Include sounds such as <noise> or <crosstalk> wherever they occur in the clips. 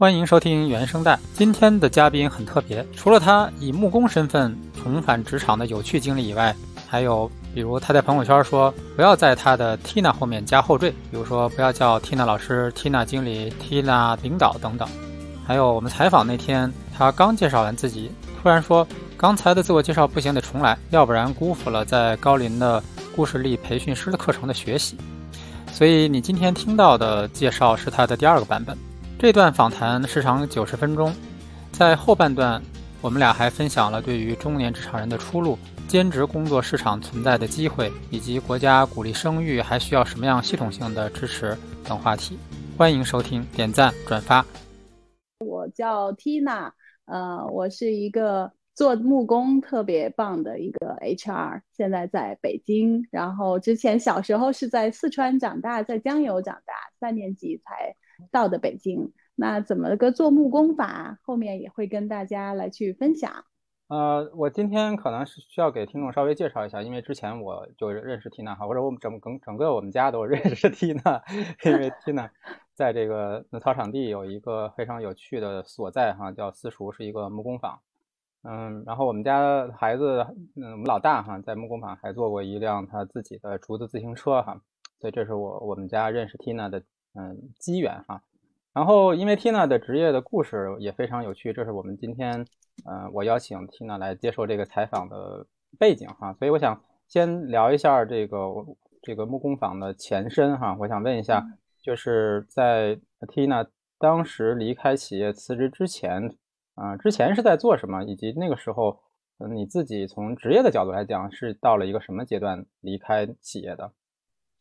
欢迎收听原声带。今天的嘉宾很特别，除了他以木工身份重返职场的有趣经历以外，还有比如他在朋友圈说不要在他的 Tina 后面加后缀，比如说不要叫 Tina 老师、Tina 经理、Tina 领导等等。还有我们采访那天，他刚介绍完自己，突然说刚才的自我介绍不行，得重来，要不然辜负了在高林的故事力培训师的课程的学习。所以你今天听到的介绍是他的第二个版本。这段访谈时长九十分钟，在后半段，我们俩还分享了对于中年职场人的出路、兼职工作市场存在的机会，以及国家鼓励生育还需要什么样系统性的支持等话题。欢迎收听，点赞转发。我叫 Tina，呃，我是一个做木工特别棒的一个 HR，现在在北京，然后之前小时候是在四川长大，在江油长大，三年级才。到的北京，那怎么个做木工法？后面也会跟大家来去分享。呃，我今天可能是需要给听众稍微介绍一下，因为之前我就认识缇娜哈，或者我们整整整个我们家都认识缇娜，因为 <laughs> 缇娜在这个草场地有一个非常有趣的所在哈，叫私塾，是一个木工坊。嗯，然后我们家孩子，嗯，我们老大哈，在木工坊还做过一辆他自己的竹子自行车哈，所以这是我我们家认识缇娜的。嗯，机缘哈，然后因为 Tina 的职业的故事也非常有趣，这是我们今天，呃，我邀请 Tina 来接受这个采访的背景哈，所以我想先聊一下这个这个木工坊的前身哈，我想问一下，就是在 Tina 当时离开企业辞职之前，啊，之前是在做什么，以及那个时候，嗯，你自己从职业的角度来讲，是到了一个什么阶段离开企业的？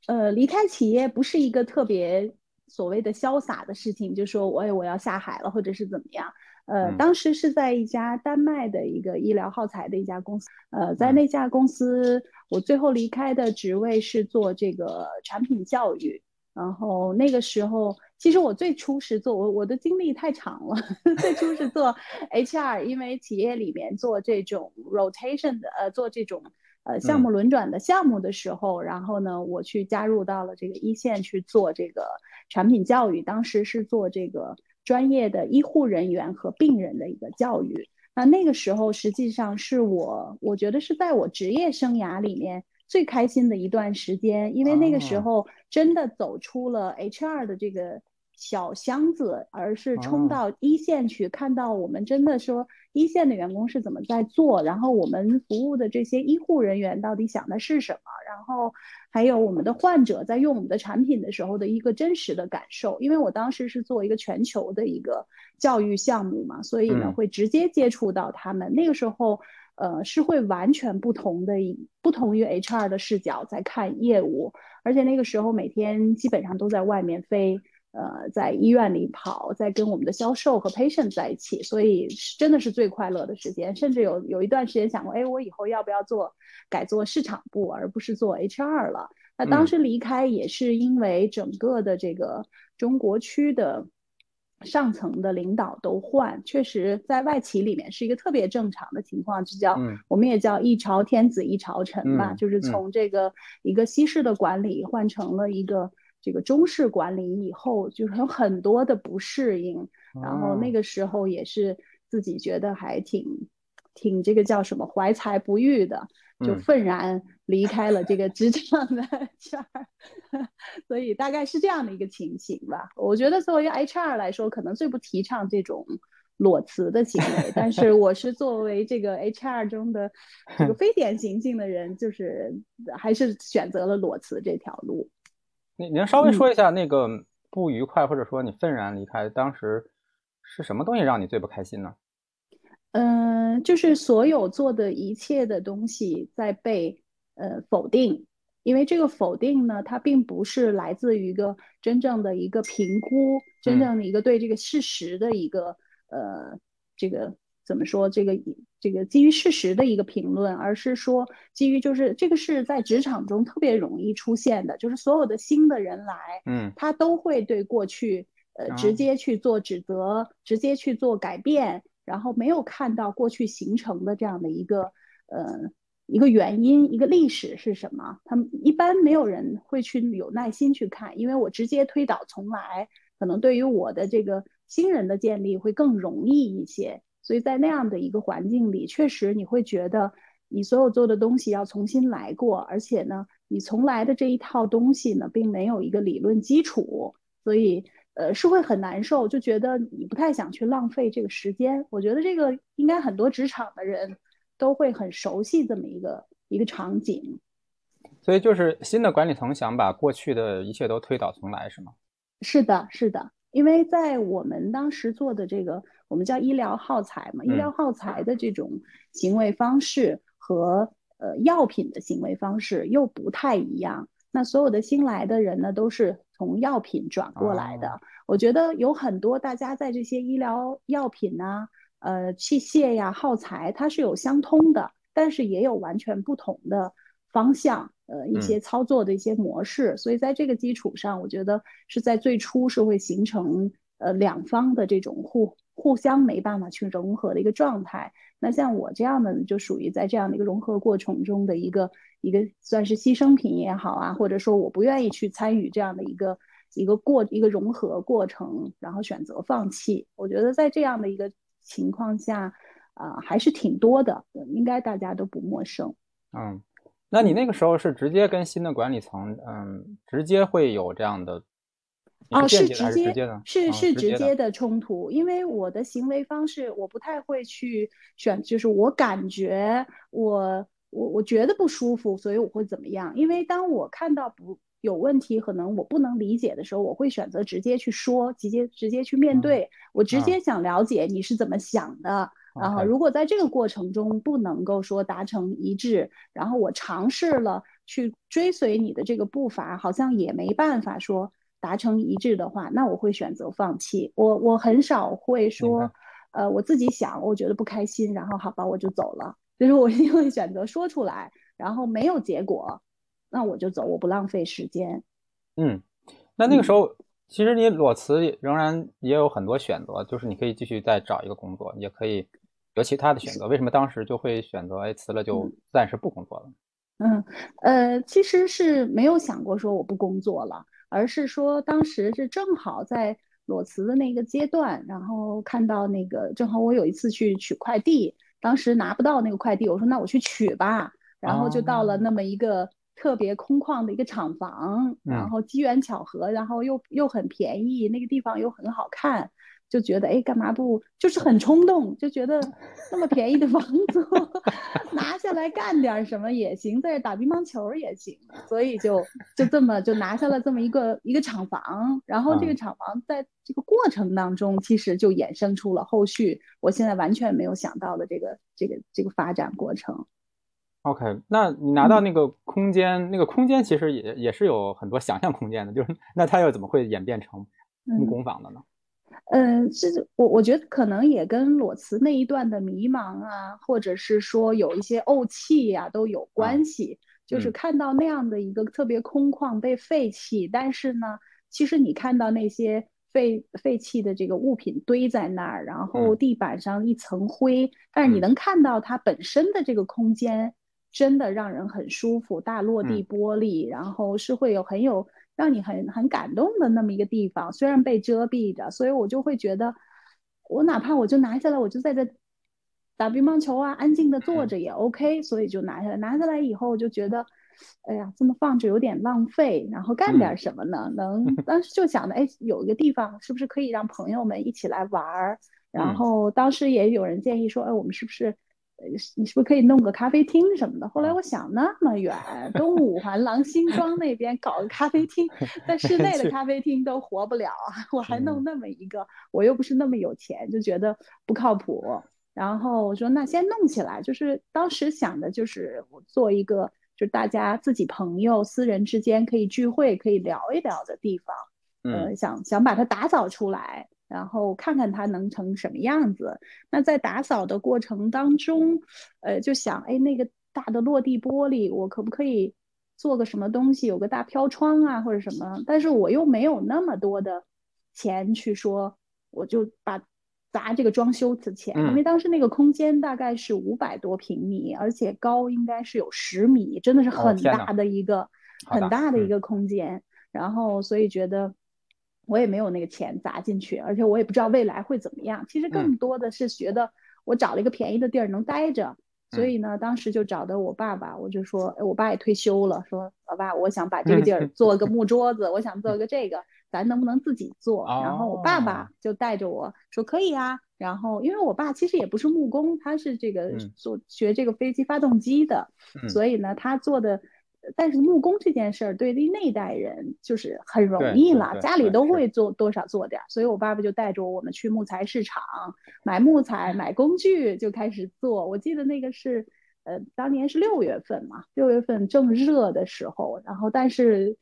呃，离开企业不是一个特别。所谓的潇洒的事情，就说我我要下海了，或者是怎么样？呃，当时是在一家丹麦的一个医疗耗材的一家公司，呃，在那家公司，我最后离开的职位是做这个产品教育。然后那个时候，其实我最初是做我我的经历太长了，<laughs> 最初是做 HR，因为企业里面做这种 rotation 的，呃，做这种。呃，项目轮转的项目的时候，然后呢，我去加入到了这个一线去做这个产品教育，当时是做这个专业的医护人员和病人的一个教育。那那个时候实际上是我，我觉得是在我职业生涯里面最开心的一段时间，因为那个时候真的走出了 HR 的这个。小箱子，而是冲到一线去，看到我们真的说一线的员工是怎么在做，然后我们服务的这些医护人员到底想的是什么，然后还有我们的患者在用我们的产品的时候的一个真实的感受。因为我当时是做一个全球的一个教育项目嘛，所以呢会直接接触到他们。那个时候，呃，是会完全不同的，不同于 HR 的视角在看业务，而且那个时候每天基本上都在外面飞。呃，在医院里跑，在跟我们的销售和 patient 在一起，所以真的是最快乐的时间。甚至有有一段时间想过，哎，我以后要不要做改做市场部，而不是做 HR 了？那当时离开也是因为整个的这个中国区的上层的领导都换，确实在外企里面是一个特别正常的情况，就叫我们也叫一朝天子一朝臣吧，就是从这个一个西式的管理换成了一个。这个中式管理以后，就是有很多的不适应，然后那个时候也是自己觉得还挺挺这个叫什么怀才不遇的，就愤然离开了这个职场的 <laughs> HR，<laughs> 所以大概是这样的一个情形吧。我觉得作为 HR 来说，可能最不提倡这种裸辞的行为，但是我是作为这个 HR 中的这个 <laughs> 非典型性的人，就是还是选择了裸辞这条路。你你能稍微说一下那个不愉快，或者说你愤然离开，当时是什么东西让你最不开心呢？嗯，就是所有做的一切的东西在被呃否定，因为这个否定呢，它并不是来自于一个真正的一个评估，真正的一个对这个事实的一个呃这个。怎么说这个这个基于事实的一个评论，而是说基于就是这个是在职场中特别容易出现的，就是所有的新的人来，嗯，他都会对过去呃直接去做指责，直接去做改变，然后没有看到过去形成的这样的一个呃一个原因，一个历史是什么？他们一般没有人会去有耐心去看，因为我直接推倒重来，可能对于我的这个。新人的建立会更容易一些。所以在那样的一个环境里，确实你会觉得你所有做的东西要重新来过，而且呢，你从来的这一套东西呢，并没有一个理论基础，所以呃是会很难受，就觉得你不太想去浪费这个时间。我觉得这个应该很多职场的人都会很熟悉这么一个一个场景。所以就是新的管理层想把过去的一切都推倒重来，是吗？是的，是的，因为在我们当时做的这个，我们叫医疗耗材嘛，医疗耗材的这种行为方式和呃药品的行为方式又不太一样。那所有的新来的人呢，都是从药品转过来的。我觉得有很多大家在这些医疗药品呐、呃器械呀、耗材，它是有相通的，但是也有完全不同的方向。呃，一些操作的一些模式，所以在这个基础上，我觉得是在最初是会形成呃两方的这种互互相没办法去融合的一个状态。那像我这样的，就属于在这样的一个融合过程中的一个一个算是牺牲品也好啊，或者说我不愿意去参与这样的一个一个过一个融合过程，然后选择放弃。我觉得在这样的一个情况下，啊，还是挺多的，应该大家都不陌生。嗯。那你那个时候是直接跟新的管理层，嗯，直接会有这样的？哦，是直接是是直接的冲突，因为我的行为方式，我不太会去选，就是我感觉我我我觉得不舒服，所以我会怎么样？因为当我看到不有问题，可能我不能理解的时候，我会选择直接去说，直接直接去面对，我直接想了解你是怎么想的。然后，如果在这个过程中不能够说达成一致，然后我尝试了去追随你的这个步伐，好像也没办法说达成一致的话，那我会选择放弃。我我很少会说，呃，我自己想，我觉得不开心，然后好吧，我就走了。就是我一定会选择说出来，然后没有结果，那我就走，我不浪费时间。嗯，那那个时候，其实你裸辞仍然也有很多选择，就是你可以继续再找一个工作，也可以。有其他的选择，为什么当时就会选择哎辞了就暂时不工作了？嗯呃，其实是没有想过说我不工作了，而是说当时是正好在裸辞的那个阶段，然后看到那个正好我有一次去取快递，当时拿不到那个快递，我说那我去取吧，然后就到了那么一个特别空旷的一个厂房，然后机缘巧合，然后又又很便宜，那个地方又很好看。就觉得哎，干嘛不就是很冲动？就觉得那么便宜的房子 <laughs> 拿下来干点什么也行，在这打乒乓球也行，所以就就这么就拿下了这么一个一个厂房。然后这个厂房在这个过程当中，其实就衍生出了后续我现在完全没有想到的这个这个这个发展过程。OK，那你拿到那个空间，那个空间其实也也是有很多想象空间的，就是那它又怎么会演变成木工坊的呢？嗯，是我我觉得可能也跟裸辞那一段的迷茫啊，或者是说有一些怄气呀都有关系。就是看到那样的一个特别空旷被废弃，但是呢，其实你看到那些废废弃的这个物品堆在那儿，然后地板上一层灰，但是你能看到它本身的这个空间真的让人很舒服，大落地玻璃，然后是会有很有。让你很很感动的那么一个地方，虽然被遮蔽着，所以我就会觉得，我哪怕我就拿下来，我就在这打乒乓球啊，安静的坐着也 OK，所以就拿下来。拿下来以后，我就觉得，哎呀，这么放着有点浪费，然后干点什么呢？能 <laughs> 当时就想着，哎，有一个地方是不是可以让朋友们一起来玩儿？然后当时也有人建议说，哎，我们是不是？你是不是可以弄个咖啡厅什么的？后来我想，那么远，东五环郎新庄那边搞个咖啡厅，在室内的 <laughs> 咖啡厅都活不了啊！我还弄那么一个，我又不是那么有钱，就觉得不靠谱。然后我说，那先弄起来。就是当时想的就是做一个，就是大家自己朋友、私人之间可以聚会、可以聊一聊的地方。嗯，想想把它打造出来。然后看看它能成什么样子。那在打扫的过程当中，呃，就想，哎，那个大的落地玻璃，我可不可以做个什么东西，有个大飘窗啊，或者什么？但是我又没有那么多的钱去说，我就把砸这个装修的钱，因为当时那个空间大概是五百多平米，而且高应该是有十米，真的是很大的一个很大的一个空间。然后所以觉得。我也没有那个钱砸进去，而且我也不知道未来会怎么样。其实更多的是觉得我找了一个便宜的地儿能待着，所以呢，当时就找的我爸爸，我就说，我爸也退休了，说老爸，我想把这个地儿 <laughs> 做个木桌子，我想做个这个，咱能不能自己做？然后我爸爸就带着我说可以啊。然后因为我爸其实也不是木工，他是这个做学这个飞机发动机的，所以呢，他做的。但是木工这件事儿，对于那代人就是很容易了，家里都会做多少做点儿。所以我爸爸就带着我们去木材市场买木材、买工具，就开始做。我记得那个是，呃，当年是六月份嘛，六月份正热的时候。然后，但是，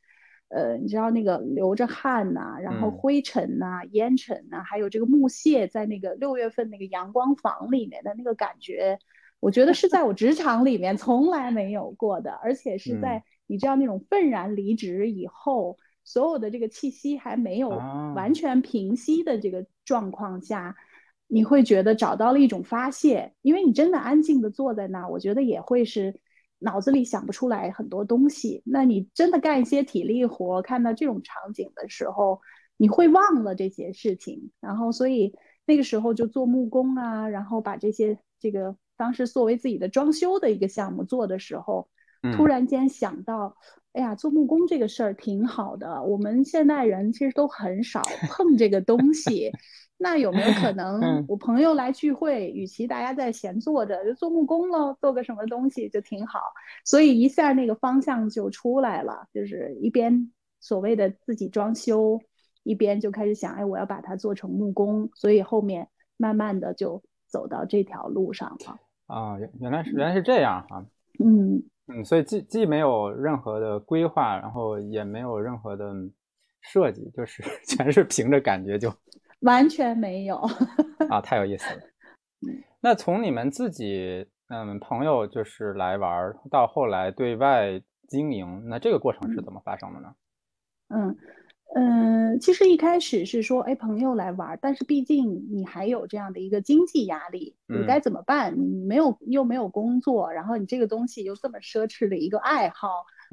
呃，你知道那个流着汗呐，然后灰尘呐、烟尘呐，还有这个木屑在那个六月份那个阳光房里面的那个感觉。我觉得是 <laughs> 在我职场里面从来没有过的，而且是在你知道那种愤然离职以后，所有的这个气息还没有完全平息的这个状况下，你会觉得找到了一种发泄，因为你真的安静的坐在那儿，我觉得也会是脑子里想不出来很多东西。那你真的干一些体力活，看到这种场景的时候，你会忘了这些事情，然后所以那个时候就做木工啊，然后把这些这个。当时作为自己的装修的一个项目做的时候，突然间想到，哎呀，做木工这个事儿挺好的。我们现代人其实都很少 <laughs> 碰这个东西，那有没有可 <laughs> 能，我朋友来聚会，与其大家在闲坐着，就做木工喽，做个什么东西就挺好。所以一下那个方向就出来了，就是一边所谓的自己装修，一边就开始想，哎，我要把它做成木工。所以后面慢慢的就走到这条路上了。啊，原原来是原来是这样哈，嗯嗯，所以既既没有任何的规划，然后也没有任何的设计，就是 <laughs> 全是凭着感觉就，<laughs> 完全没有啊，<laughs> 太有意思了。那从你们自己嗯朋友就是来玩到后来对外经营，那这个过程是怎么发生的呢？嗯。嗯，其实一开始是说，哎，朋友来玩，但是毕竟你还有这样的一个经济压力，你该怎么办？你没有又没有工作，然后你这个东西又这么奢侈的一个爱好，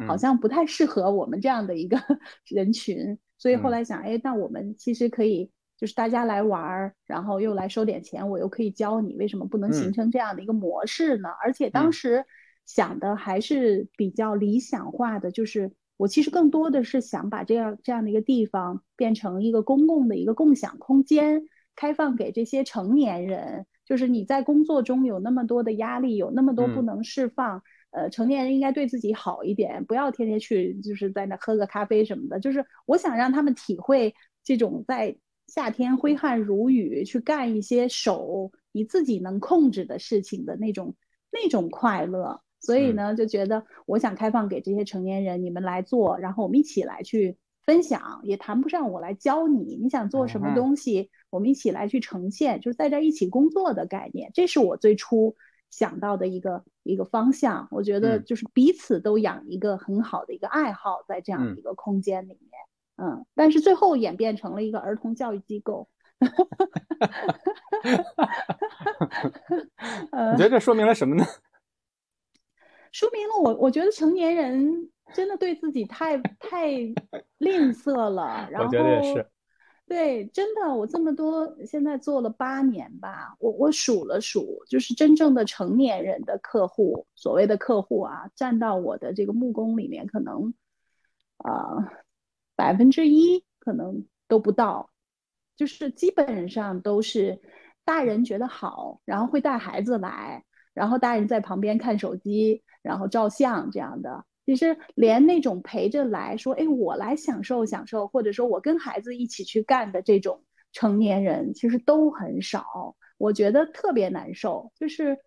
好像不太适合我们这样的一个 <laughs> 人群。所以后来想，哎，那我们其实可以就是大家来玩，然后又来收点钱，我又可以教你，为什么不能形成这样的一个模式呢？而且当时想的还是比较理想化的，就是。我其实更多的是想把这样这样的一个地方变成一个公共的一个共享空间，开放给这些成年人。就是你在工作中有那么多的压力，有那么多不能释放，呃，成年人应该对自己好一点，不要天天去就是在那喝个咖啡什么的。就是我想让他们体会这种在夏天挥汗如雨去干一些手你自己能控制的事情的那种那种快乐。所以呢，就觉得我想开放给这些成年人，你们来做，然后我们一起来去分享，也谈不上我来教你，你想做什么东西，我们一起来去呈现，就是在这一起工作的概念，这是我最初想到的一个一个方向。我觉得就是彼此都养一个很好的一个爱好，在这样的一个空间里面，嗯，但是最后演变成了一个儿童教育机构。<laughs> 你觉得这说明了什么呢？说明了我，我觉得成年人真的对自己太太吝啬了。然后，对，真的，我这么多，现在做了八年吧，我我数了数，就是真正的成年人的客户，所谓的客户啊，占到我的这个木工里面，可能啊百分之一可能都不到，就是基本上都是大人觉得好，然后会带孩子来，然后大人在旁边看手机。然后照相这样的，其实连那种陪着来说，哎，我来享受享受，或者说我跟孩子一起去干的这种成年人，其实都很少。我觉得特别难受，就是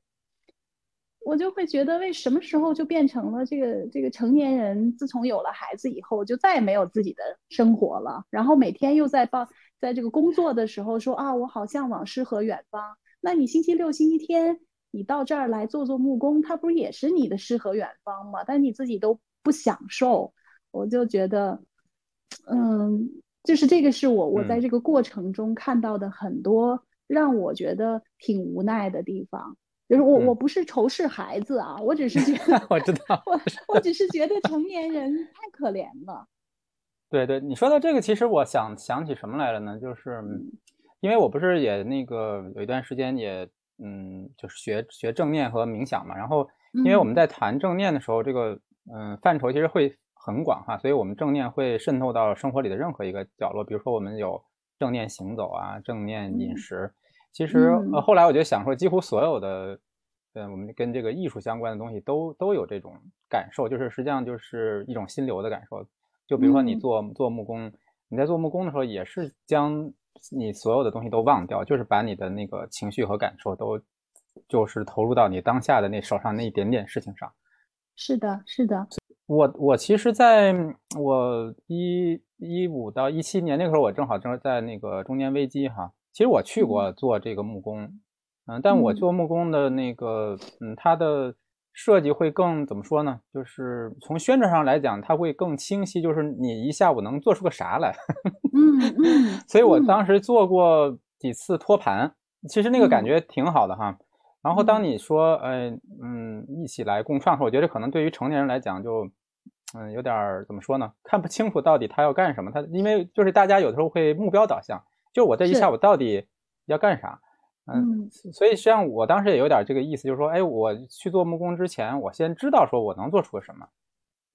我就会觉得，为什么时候就变成了这个这个成年人？自从有了孩子以后，就再也没有自己的生活了。然后每天又在报，在这个工作的时候说啊，我好向往诗和远方。那你星期六、星期天？你到这儿来做做木工，它不是也是你的诗和远方吗？但你自己都不享受，我就觉得，嗯，就是这个是我我在这个过程中看到的很多让我觉得挺无奈的地方。就是我我不是仇视孩子啊，我只是觉得 <laughs> 我知道，我我只是觉得成年人太可怜了。<laughs> 对对，你说到这个，其实我想想起什么来了呢？就是因为我不是也那个有一段时间也嗯，就是学学正念和冥想嘛。然后因为我们在谈正念的时候，这个嗯范畴其实会很广哈，所以我们正念会渗透到生活里的任何一个角落。比如说我们有正念行走啊，正念饮食。其实呃后来我就想说，几乎所有的嗯我们跟这个艺术相关的东西都都有这种感受，就是实际上就是一种心流的感受。就比如说你做做木工，你在做木工的时候，也是将你所有的东西都忘掉，就是把你的那个情绪和感受都，就是投入到你当下的那手上那一点点事情上。是的，是的。我我其实在我一一五到一七年那个时候，我正好正在那个中年危机哈。其实我去过做这个木工，嗯，但我做木工的那个，嗯，它的。设计会更怎么说呢？就是从宣传上来讲，它会更清晰。就是你一下午能做出个啥来？嗯 <laughs> 嗯。所以我当时做过几次托盘，其实那个感觉挺好的哈。然后当你说，呃嗯，一起来共创时，我觉得可能对于成年人来讲，就嗯有点怎么说呢？看不清楚到底他要干什么。他因为就是大家有的时候会目标导向，就我这一下午到底要干啥？嗯，所以实际上我当时也有点这个意思，就是说，哎，我去做木工之前，我先知道说我能做出个什么，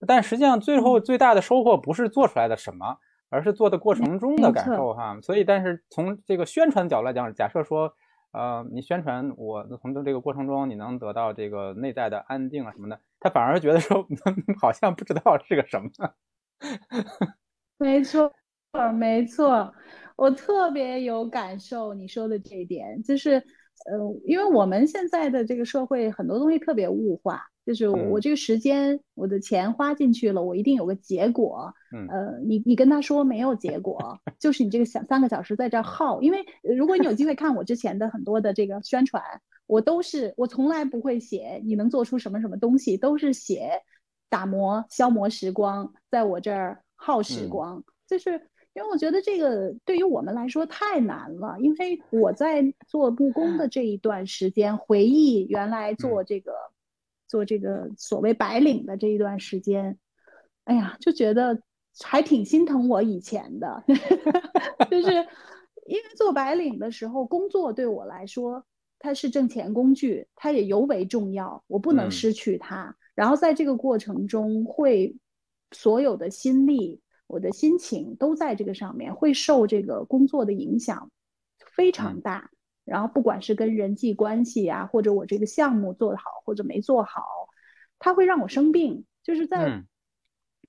但实际上最后最大的收获不是做出来的什么，而是做的过程中的感受哈。所以，但是从这个宣传角度来讲，假设说，呃，你宣传我从这个过程中你能得到这个内在的安定啊什么的，他反而觉得说 <laughs> 好像不知道是个什么。没错，没错。我特别有感受，你说的这一点就是，呃，因为我们现在的这个社会很多东西特别物化，就是我这个时间，我的钱花进去了，我一定有个结果。嗯，呃，你你跟他说没有结果，就是你这个小三个小时在这耗。因为如果你有机会看我之前的很多的这个宣传，我都是我从来不会写你能做出什么什么东西，都是写打磨消磨时光，在我这儿耗时光，就是。因为我觉得这个对于我们来说太难了，因为我在做木工的这一段时间，回忆原来做这个做这个所谓白领的这一段时间，哎呀，就觉得还挺心疼我以前的，<laughs> 就是因为做白领的时候，工作对我来说它是挣钱工具，它也尤为重要，我不能失去它。然后在这个过程中，会所有的心力。我的心情都在这个上面，会受这个工作的影响非常大。然后不管是跟人际关系啊，或者我这个项目做得好或者没做好，它会让我生病。就是在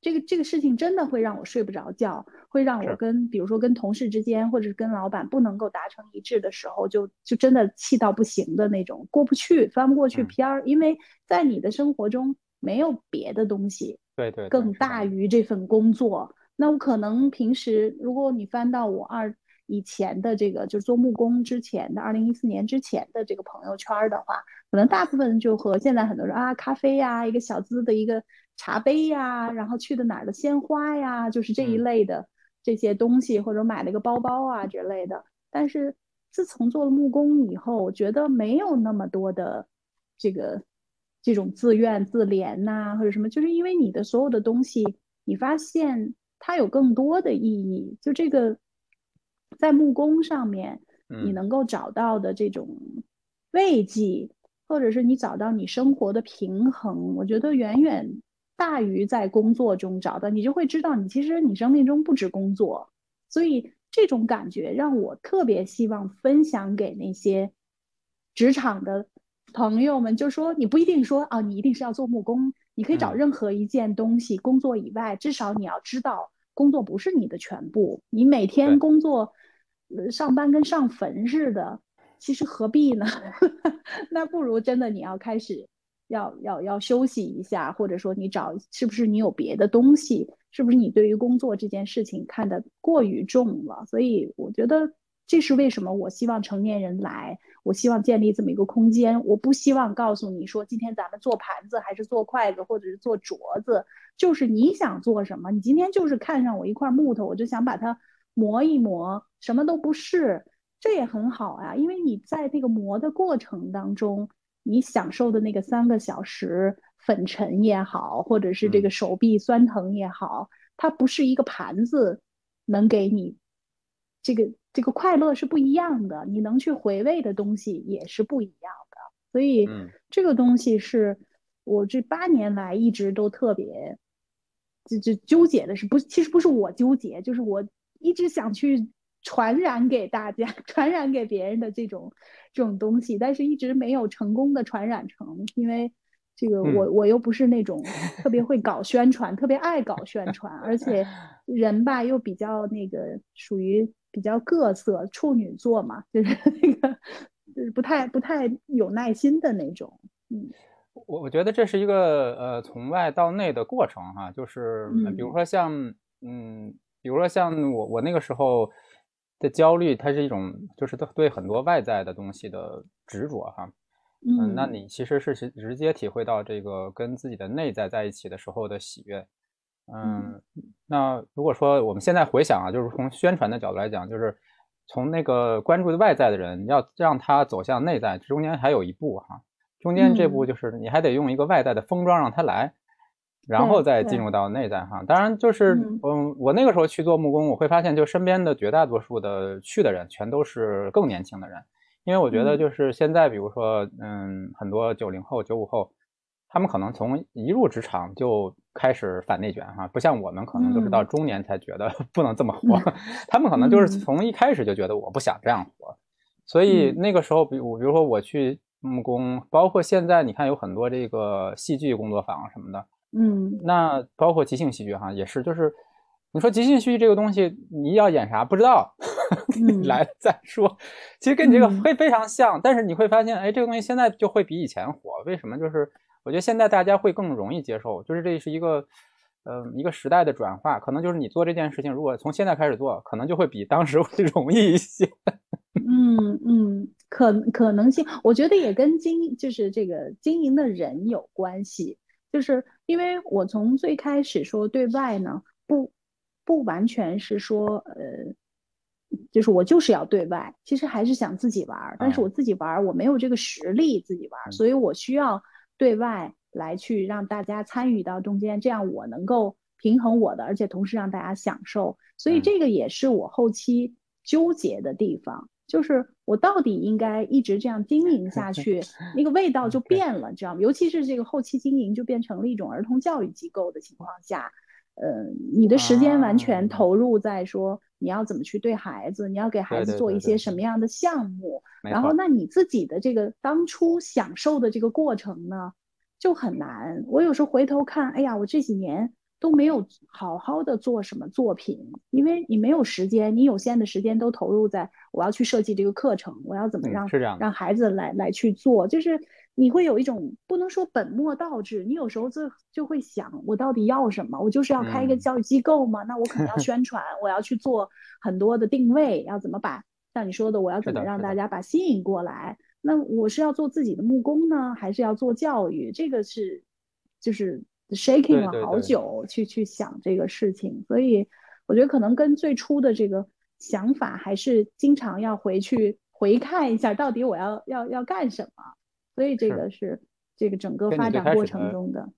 这个这个事情真的会让我睡不着觉，会让我跟比如说跟同事之间，或者是跟老板不能够达成一致的时候，就就真的气到不行的那种，过不去，翻不过去篇儿。因为在你的生活中没有别的东西，对对，更大于这份工作。那我可能平时，如果你翻到我二以前的这个，就是做木工之前的二零一四年之前的这个朋友圈的话，可能大部分就和现在很多人啊，咖啡呀，一个小资的一个茶杯呀，然后去的哪儿的鲜花呀，就是这一类的这些东西，或者买了一个包包啊之类的。但是自从做了木工以后，我觉得没有那么多的这个这种自怨自怜呐，或者什么，就是因为你的所有的东西，你发现。它有更多的意义，就这个，在木工上面，你能够找到的这种慰藉，或者是你找到你生活的平衡，我觉得远远大于在工作中找到。你就会知道，你其实你生命中不止工作，所以这种感觉让我特别希望分享给那些职场的朋友们，就说你不一定说啊，你一定是要做木工，你可以找任何一件东西，工作以外，至少你要知道。工作不是你的全部，你每天工作，上班跟上坟似的，其实何必呢？<laughs> 那不如真的你要开始，要要要休息一下，或者说你找是不是你有别的东西，是不是你对于工作这件事情看得过于重了？所以我觉得。这是为什么？我希望成年人来，我希望建立这么一个空间。我不希望告诉你说，今天咱们做盘子，还是做筷子，或者是做镯子，就是你想做什么。你今天就是看上我一块木头，我就想把它磨一磨，什么都不是，这也很好啊。因为你在那个磨的过程当中，你享受的那个三个小时粉尘也好，或者是这个手臂酸疼也好，它不是一个盘子能给你这个这个快乐是不一样的，你能去回味的东西也是不一样的。所以这个东西是我这八年来一直都特别就就纠结的是不，其实不是我纠结，就是我一直想去。传染给大家，<laughs> 传染给别人的这种这种东西，但是一直没有成功的传染成，因为这个我我又不是那种特别会搞宣传，特别爱搞宣传，而且 <laughs> 人吧又比较那个属于比较各色，处女座嘛，就是那个就是不太不太有耐心的那种。嗯，我我觉得这是一个呃从外到内的过程哈，就是比如说像嗯，比如说像我我那个时候。的焦虑，它是一种，就是对很多外在的东西的执着，哈，嗯，那你其实是直直接体会到这个跟自己的内在在一起的时候的喜悦，嗯，那如果说我们现在回想啊，就是从宣传的角度来讲，就是从那个关注外在的人，要让他走向内在，中间还有一步哈，中间这步就是你还得用一个外在的封装让他来。然后再进入到内在哈，当然就是嗯，我那个时候去做木工，我会发现就身边的绝大多数的去的人全都是更年轻的人，因为我觉得就是现在比如说嗯，很多九零后、九五后，他们可能从一入职场就开始反内卷哈，不像我们可能就是到中年才觉得不能这么活，<laughs> 他们可能就是从一开始就觉得我不想这样活，所以那个时候比我比如说我去木工，包括现在你看有很多这个戏剧工作坊什么的。嗯，那包括即兴戏剧哈，也是，就是你说即兴戏剧这个东西，你要演啥不知道，<laughs> 来再说。其实跟你这个非非常像，但是你会发现，哎，这个东西现在就会比以前火。为什么？就是我觉得现在大家会更容易接受，就是这是一个，呃，一个时代的转化。可能就是你做这件事情，如果从现在开始做，可能就会比当时会 <laughs> 容易一些。嗯嗯，可可能性，我觉得也跟经就是这个经营的人有关系。就是因为我从最开始说对外呢，不不完全是说呃，就是我就是要对外，其实还是想自己玩，但是我自己玩我没有这个实力自己玩，所以我需要对外来去让大家参与到中间，这样我能够平衡我的，而且同时让大家享受，所以这个也是我后期纠结的地方。就是我到底应该一直这样经营下 <laughs> 去，那个味道就 <laughs> 变了，知道吗？尤其是这个后期经营就变成了一种儿童教育机构的情况下，呃，你的时间完全投入在说你要怎么去对孩子，你要给孩子做一些什么样的项目，然后那你自己的这个当初享受的这个过程呢，就很难。我有时候回头看，哎呀，我这几年。都没有好好的做什么作品，因为你没有时间，你有限的时间都投入在我要去设计这个课程，我要怎么让让孩子来来去做，就是你会有一种不能说本末倒置，你有时候就就会想，我到底要什么？我就是要开一个教育机构吗？那我可能要 <laughs> 宣传，我要去做很多的定位，要怎么把像你说的，我要怎么让大家把吸引过来？那我是要做自己的木工呢，还是要做教育？这个是就是。shaking 了好久去去想这个事情，所以我觉得可能跟最初的这个想法还是经常要回去回看一下，到底我要要要干什么。所以这个是这个整个发展过程中的，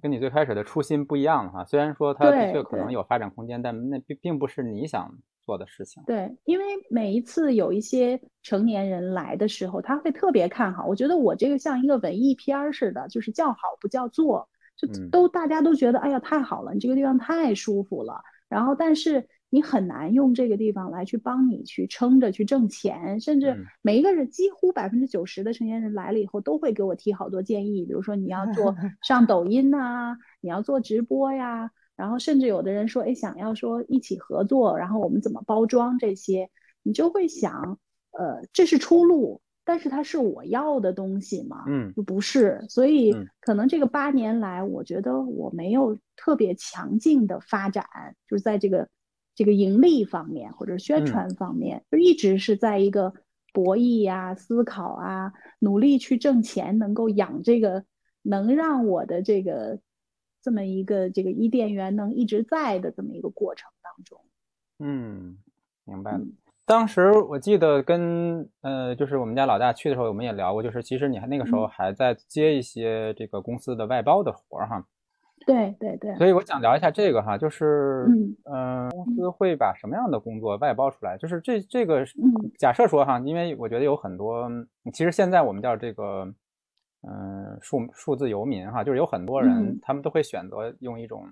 跟你最开始的初心不一样哈。虽然说它的确可能有发展空间，但那并并不是你想做的事情。对，因为每一次有一些成年人来的时候，他会特别看好。我觉得我这个像一个文艺片似的，就是叫好不叫座。就都大家都觉得，哎呀，太好了，你这个地方太舒服了。然后，但是你很难用这个地方来去帮你去撑着去挣钱。甚至每一个人，几乎百分之九十的成年人来了以后，都会给我提好多建议。比如说，你要做 <laughs> 上抖音呐，你要做直播呀。然后，甚至有的人说，哎，想要说一起合作，然后我们怎么包装这些，你就会想，呃，这是出路。但是它是我要的东西吗？嗯，不是，所以可能这个八年来，我觉得我没有特别强劲的发展，就是在这个这个盈利方面或者宣传方面，就一直是在一个博弈呀、思考啊、努力去挣钱，能够养这个能让我的这个这么一个这个伊甸园能一直在的这么一个过程当中。嗯，明白了。当时我记得跟呃，就是我们家老大去的时候，我们也聊过，就是其实你还那个时候还在接一些这个公司的外包的活儿哈。对对对。所以我想聊一下这个哈，就是嗯嗯，公司会把什么样的工作外包出来？就是这这个假设说哈，因为我觉得有很多，其实现在我们叫这个嗯数数字游民哈，就是有很多人他们都会选择用一种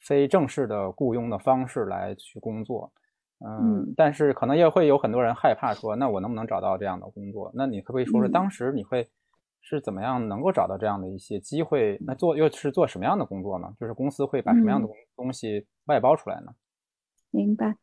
非正式的雇佣的方式来去工作。嗯，但是可能也会有很多人害怕说，那我能不能找到这样的工作？那你可不可以说说当时你会是怎么样能够找到这样的一些机会？那做又是做什么样的工作呢？就是公司会把什么样的东西外包出来呢？明白。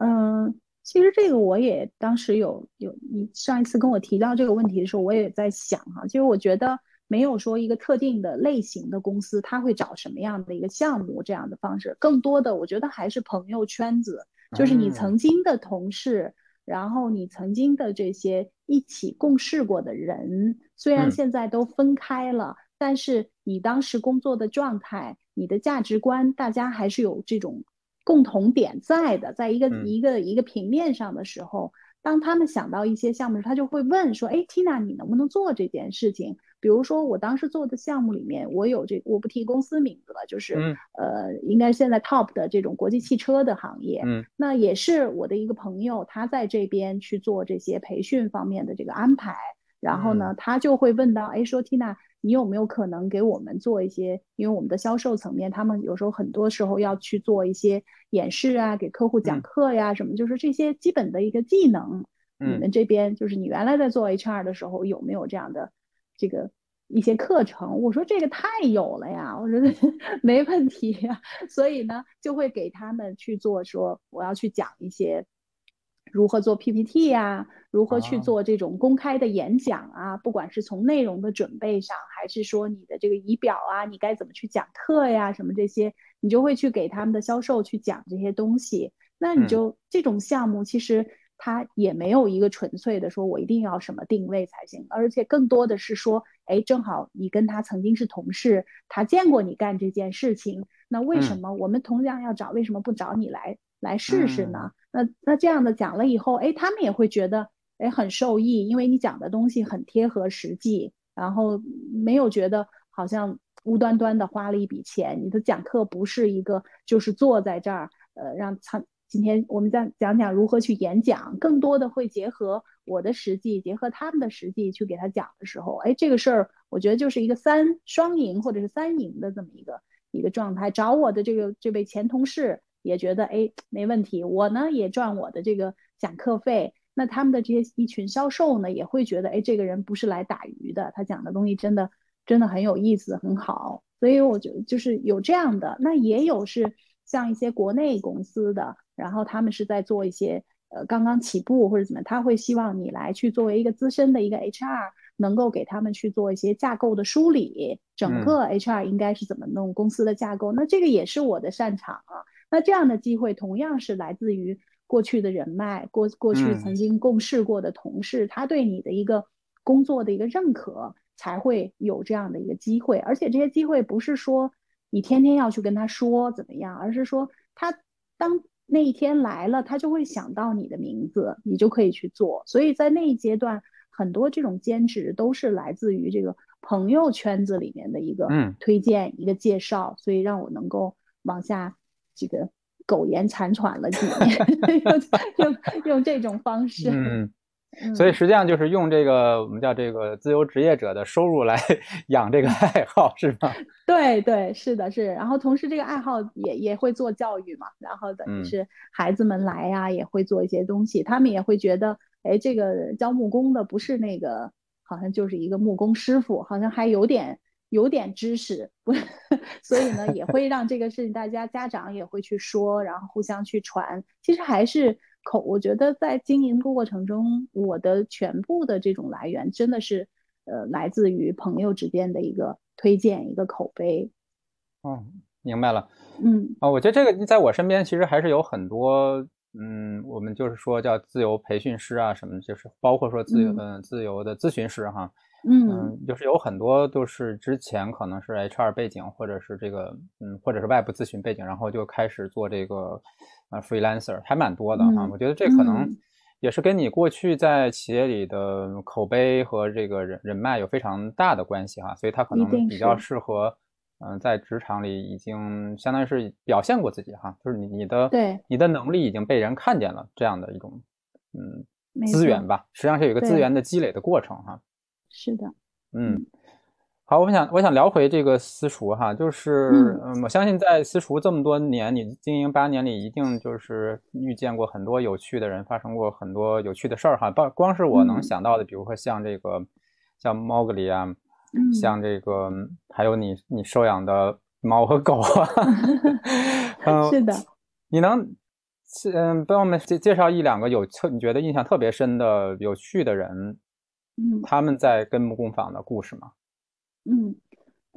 嗯，其实这个我也当时有有你上一次跟我提到这个问题的时候，我也在想哈。其实我觉得没有说一个特定的类型的公司，他会找什么样的一个项目这样的方式，更多的我觉得还是朋友圈子。就是你曾经的同事，然后你曾经的这些一起共事过的人，虽然现在都分开了，但是你当时工作的状态、你的价值观，大家还是有这种共同点在的，在一个一个一个平面上的时候。当他们想到一些项目时，他就会问说：“哎，Tina，你能不能做这件事情？比如说，我当时做的项目里面，我有这，我不提公司名字了，就是呃，应该现在 top 的这种国际汽车的行业。嗯，那也是我的一个朋友，他在这边去做这些培训方面的这个安排。然后呢，他就会问到：哎，说 Tina。”你有没有可能给我们做一些？因为我们的销售层面，他们有时候很多时候要去做一些演示啊，给客户讲课呀，什么，就是这些基本的一个技能。你们这边就是你原来在做 HR 的时候有没有这样的这个一些课程？我说这个太有了呀，我觉得 <laughs> 没问题呀。所以呢，就会给他们去做，说我要去讲一些。如何做 PPT 呀？如何去做这种公开的演讲啊？不管是从内容的准备上，还是说你的这个仪表啊，你该怎么去讲课呀？什么这些，你就会去给他们的销售去讲这些东西。那你就这种项目，其实它也没有一个纯粹的说我一定要什么定位才行，而且更多的是说，哎，正好你跟他曾经是同事，他见过你干这件事情，那为什么我们同样要找，为什么不找你来？来试试呢？那那这样的讲了以后，哎，他们也会觉得哎很受益，因为你讲的东西很贴合实际，然后没有觉得好像无端端的花了一笔钱。你的讲课不是一个就是坐在这儿，呃，让参今天我们再讲讲如何去演讲，更多的会结合我的实际，结合他们的实际去给他讲的时候，哎，这个事儿我觉得就是一个三双赢或者是三赢的这么一个一个状态。找我的这个这位前同事。也觉得哎没问题，我呢也赚我的这个讲课费，那他们的这些一群销售呢也会觉得哎这个人不是来打鱼的，他讲的东西真的真的很有意思很好，所以我觉得就是有这样的，那也有是像一些国内公司的，然后他们是在做一些呃刚刚起步或者怎么，他会希望你来去作为一个资深的一个 HR，能够给他们去做一些架构的梳理，整个 HR 应该是怎么弄公司的架构，那这个也是我的擅长啊。那这样的机会同样是来自于过去的人脉，过过去曾经共事过的同事，他对你的一个工作的一个认可，才会有这样的一个机会。而且这些机会不是说你天天要去跟他说怎么样，而是说他当那一天来了，他就会想到你的名字，你就可以去做。所以在那一阶段，很多这种兼职都是来自于这个朋友圈子里面的一个推荐、一个介绍，所以让我能够往下。这个苟延残喘了几年，<laughs> 用用用这种方式，嗯，所以实际上就是用这个我们叫这个自由职业者的收入来 <laughs> 养这个爱好，是吗？<laughs> 对对，是的，是。然后同时这个爱好也也会做教育嘛，然后等于是孩子们来呀，也会做一些东西，他们也会觉得，哎，这个教木工的不是那个，好像就是一个木工师傅，好像还有点。有点知识，不，<laughs> 所以呢，也会让这个事情大家家长也会去说，然后互相去传。其实还是口，我觉得在经营过程中，我的全部的这种来源真的是，呃，来自于朋友之间的一个推荐，一个口碑。哦，明白了。嗯，啊，我觉得这个在我身边其实还是有很多，嗯，我们就是说叫自由培训师啊，什么就是包括说自由嗯自由的咨询师哈。嗯，就是有很多都是之前可能是 HR 背景，或者是这个，嗯，或者是外部咨询背景，然后就开始做这个，呃，freelancer，还蛮多的哈。我觉得这可能也是跟你过去在企业里的口碑和这个人人脉有非常大的关系哈，所以他可能比较适合嗯，在职场里已经相当于是表现过自己哈，就是你你的对你的能力已经被人看见了，这样的一种嗯资源吧，实际上是有一个资源的积累的过程哈。是的，嗯，好，我想我想聊回这个私塾哈，就是嗯，我相信在私塾这么多年，你经营八年里，一定就是遇见过很多有趣的人，发生过很多有趣的事儿哈。不光是我能想到的，比如说像这个像猫格里啊。像这个，还有你你收养的猫和狗啊，<laughs> 嗯，是的，你能嗯帮我们介介绍一两个有特你觉得印象特别深的有趣的人，嗯，他们在跟木工坊的故事吗？嗯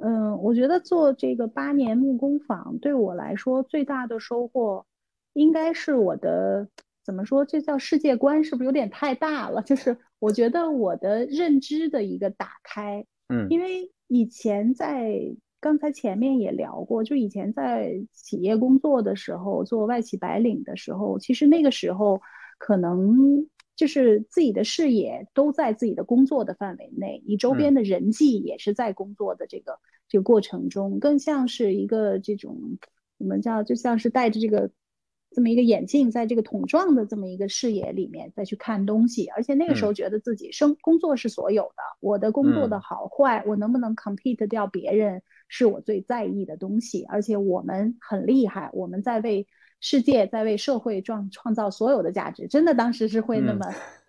嗯，我觉得做这个八年木工坊对我来说最大的收获，应该是我的怎么说？这叫世界观是不是有点太大了？就是我觉得我的认知的一个打开。嗯，因为以前在刚才前面也聊过，就以前在企业工作的时候，做外企白领的时候，其实那个时候可能就是自己的视野都在自己的工作的范围内，你周边的人际也是在工作的这个这个过程中，更像是一个这种我们叫就像是带着这个。这么一个眼镜，在这个桶状的这么一个视野里面再去看东西，而且那个时候觉得自己生工作是所有的，我的工作的好坏，我能不能 compete 掉别人，是我最在意的东西。而且我们很厉害，我们在为世界、在为社会创创造所有的价值。真的当时是会那么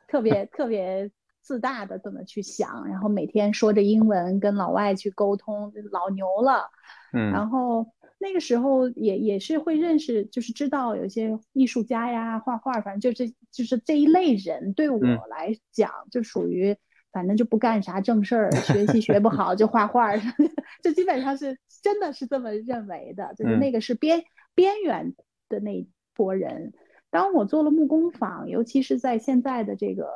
特别特别自大的这么去想，然后每天说着英文跟老外去沟通，老牛了。嗯，然后。那个时候也也是会认识，就是知道有些艺术家呀、画画，反正就这就是这一类人。对我来讲，就属于反正就不干啥正事儿，学习学不好就画画，就基本上是真的是这么认为的。就是那个是边边缘的那波人。当我做了木工坊，尤其是在现在的这个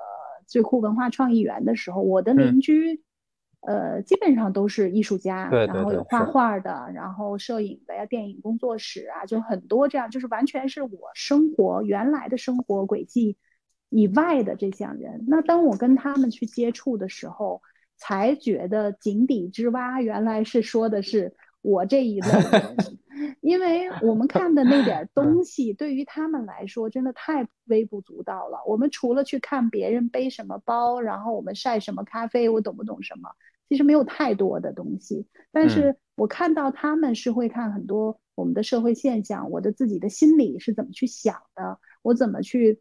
最酷文化创意园的时候，我的邻居。呃，基本上都是艺术家，然后有画画的，然后摄影的呀，电影工作室啊，就很多这样，就是完全是我生活原来的生活轨迹以外的这些人。那当我跟他们去接触的时候，才觉得井底之蛙原来是说的是我这一类人，<laughs> 因为我们看的那点东西对于他们来说真的太微不足道了。我们除了去看别人背什么包，然后我们晒什么咖啡，我懂不懂什么？其实没有太多的东西，但是我看到他们是会看很多我们的社会现象，我的自己的心理是怎么去想的，我怎么去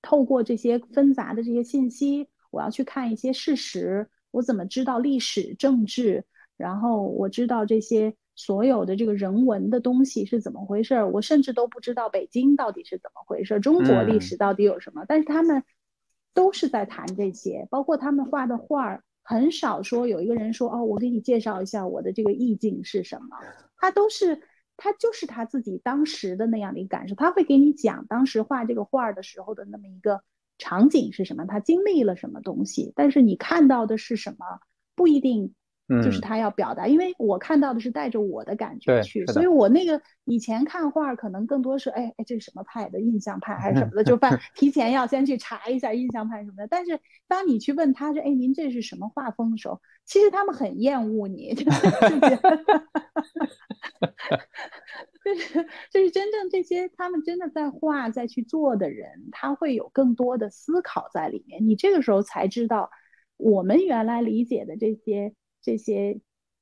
透过这些纷杂的这些信息，我要去看一些事实，我怎么知道历史、政治，然后我知道这些所有的这个人文的东西是怎么回事儿，我甚至都不知道北京到底是怎么回事儿，中国历史到底有什么，但是他们都是在谈这些，包括他们画的画儿。很少说有一个人说哦，我给你介绍一下我的这个意境是什么。他都是他就是他自己当时的那样的一个感受，他会给你讲当时画这个画儿的时候的那么一个场景是什么，他经历了什么东西。但是你看到的是什么，不一定。就是他要表达，因为我看到的是带着我的感觉去，所以我那个以前看画可能更多是，哎哎，这是什么派的？印象派还是什么的？就 <laughs> 犯提前要先去查一下印象派什么的。但是当你去问他说，哎，您这是什么画风的时候，其实他们很厌恶你，就 <laughs> 是 <laughs> 就是就是真正这些他们真的在画在去做的人，他会有更多的思考在里面。你这个时候才知道，我们原来理解的这些。这些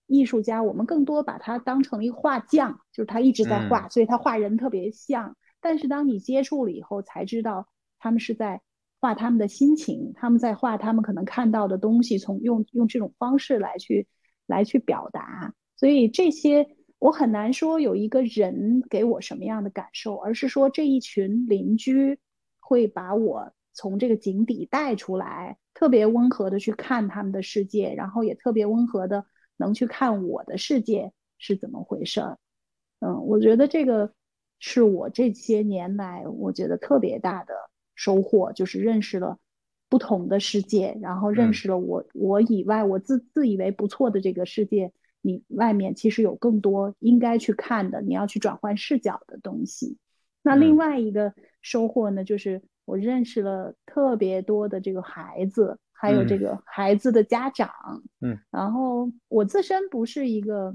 艺术家，我们更多把他当成一个画匠，就是他一直在画，所以他画人特别像。但是当你接触了以后，才知道他们是在画他们的心情，他们在画他们可能看到的东西，从用用这种方式来去来去表达。所以这些我很难说有一个人给我什么样的感受，而是说这一群邻居会把我从这个井底带出来。特别温和的去看他们的世界，然后也特别温和的能去看我的世界是怎么回事儿。嗯，我觉得这个是我这些年来我觉得特别大的收获，就是认识了不同的世界，然后认识了我我以外我自自以为不错的这个世界，你外面其实有更多应该去看的，你要去转换视角的东西。那另外一个收获呢，就是。我认识了特别多的这个孩子，还有这个孩子的家长，嗯，然后我自身不是一个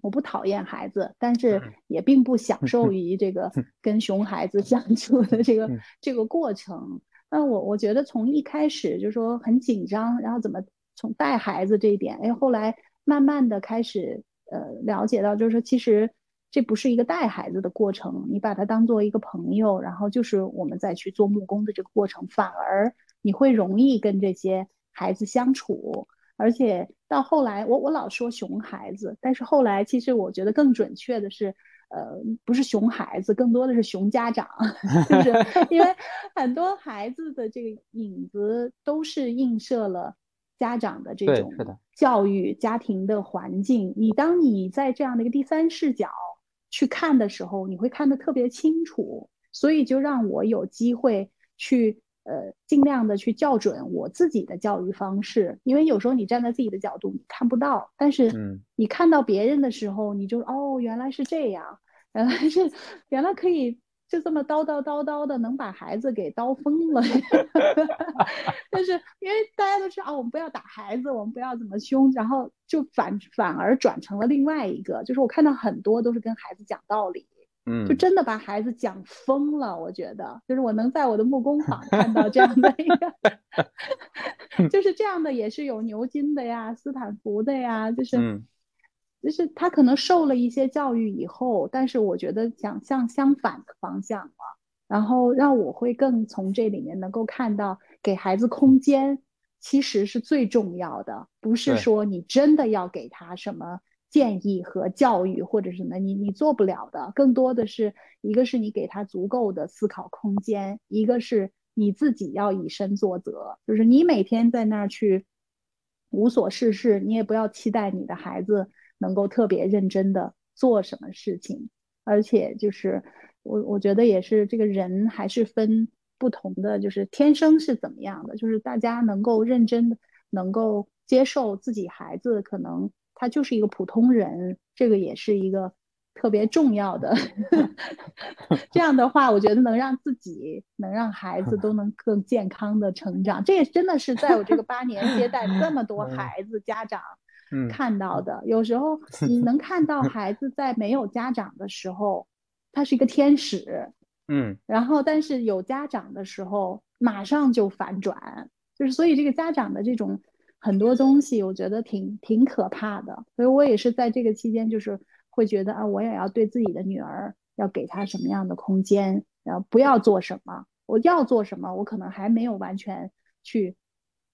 我不讨厌孩子，但是也并不享受于这个跟熊孩子相处的这个这个过程。那我我觉得从一开始就说很紧张，然后怎么从带孩子这一点，哎，后来慢慢的开始呃了解到，就是说其实这不是一个带孩子的过程，你把他当做一个朋友，然后就是我们再去做木工的这个过程，反而你会容易跟这些孩子相处。而且到后来，我我老说熊孩子，但是后来其实我觉得更准确的是，呃，不是熊孩子，更多的是熊家长，<laughs> 就是 <laughs> 因为很多孩子的这个影子都是映射了家长的这种教育、家庭的环境。你当你在这样的一个第三视角去看的时候，你会看得特别清楚，所以就让我有机会去。呃，尽量的去校准我自己的教育方式，因为有时候你站在自己的角度你看不到，但是你看到别人的时候，你就哦，原来是这样，原来是原来可以就这么叨叨叨叨的能把孩子给叨疯了。<laughs> 但是因为大家都知道，我们不要打孩子，我们不要怎么凶，然后就反反而转成了另外一个，就是我看到很多都是跟孩子讲道理。嗯，就真的把孩子讲疯了，我觉得，就是我能在我的木工坊看到这样的一个，<laughs> 就是这样的，也是有牛津的呀，斯坦福的呀，就是，就是他可能受了一些教育以后，但是我觉得想向相反的方向了，然后让我会更从这里面能够看到，给孩子空间其实是最重要的，不是说你真的要给他什么。建议和教育或者什么，你你做不了的，更多的是一个是你给他足够的思考空间，一个是你自己要以身作则，就是你每天在那儿去无所事事，你也不要期待你的孩子能够特别认真的做什么事情，而且就是我我觉得也是这个人还是分不同的，就是天生是怎么样的，就是大家能够认真的能够接受自己孩子可能。他就是一个普通人，这个也是一个特别重要的。<laughs> 这样的话，我觉得能让自己、能让孩子都能更健康的成长。这也真的是在我这个八年接待这么多孩子家长看到的。有时候 <laughs> 你能看到孩子在没有家长的时候，他是一个天使，嗯，然后但是有家长的时候，马上就反转，就是所以这个家长的这种。很多东西我觉得挺挺可怕的，所以我也是在这个期间，就是会觉得啊，我也要对自己的女儿要给她什么样的空间，然后不要做什么，我要做什么，我可能还没有完全去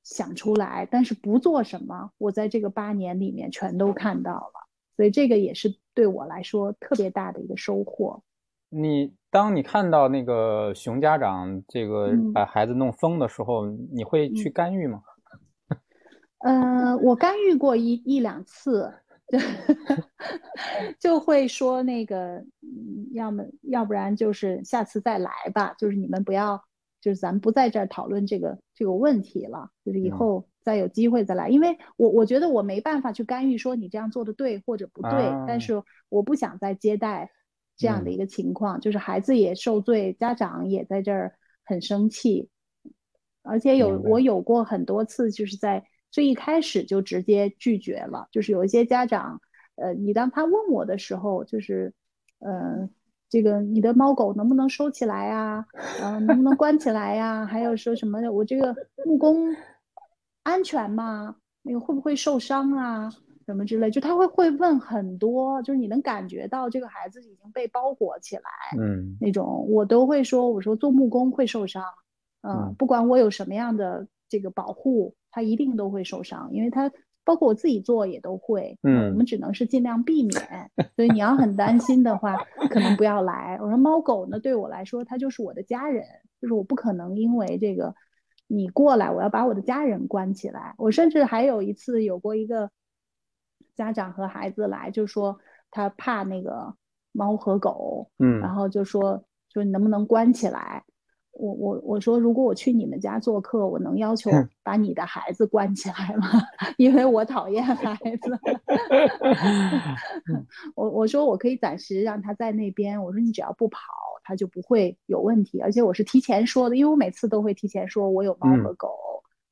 想出来，但是不做什么，我在这个八年里面全都看到了，所以这个也是对我来说特别大的一个收获。你当你看到那个熊家长这个把孩子弄疯的时候，你会去干预吗？<laughs> 呃，我干预过一一两次，<laughs> 就会说那个，要么要不然就是下次再来吧，就是你们不要，就是咱们不在这儿讨论这个这个问题了，就是以后再有机会再来，因为我我觉得我没办法去干预说你这样做的对或者不对，但是我不想再接待这样的一个情况，就是孩子也受罪，家长也在这儿很生气，而且有我有过很多次就是在。最一开始就直接拒绝了，就是有一些家长，呃，你当他问我的时候，就是，呃，这个你的猫狗能不能收起来呀？嗯，能不能关起来呀？还有说什么的我这个木工安全吗？那个会不会受伤啊？什么之类，就他会会问很多，就是你能感觉到这个孩子已经被包裹起来，嗯，那种我都会说，我说做木工会受伤，嗯，不管我有什么样的这个保护。他一定都会受伤，因为他包括我自己做也都会。嗯，我们只能是尽量避免。所以你要很担心的话，可能不要来。我说猫狗呢，对我来说，它就是我的家人，就是我不可能因为这个你过来，我要把我的家人关起来。我甚至还有一次有过一个家长和孩子来，就说他怕那个猫和狗，嗯，然后就说说你能不能关起来。我我我说，如果我去你们家做客，我能要求把你的孩子关起来吗？<laughs> 因为我讨厌孩子。<laughs> 我我说我可以暂时让他在那边。我说你只要不跑，他就不会有问题。而且我是提前说的，因为我每次都会提前说我有猫和狗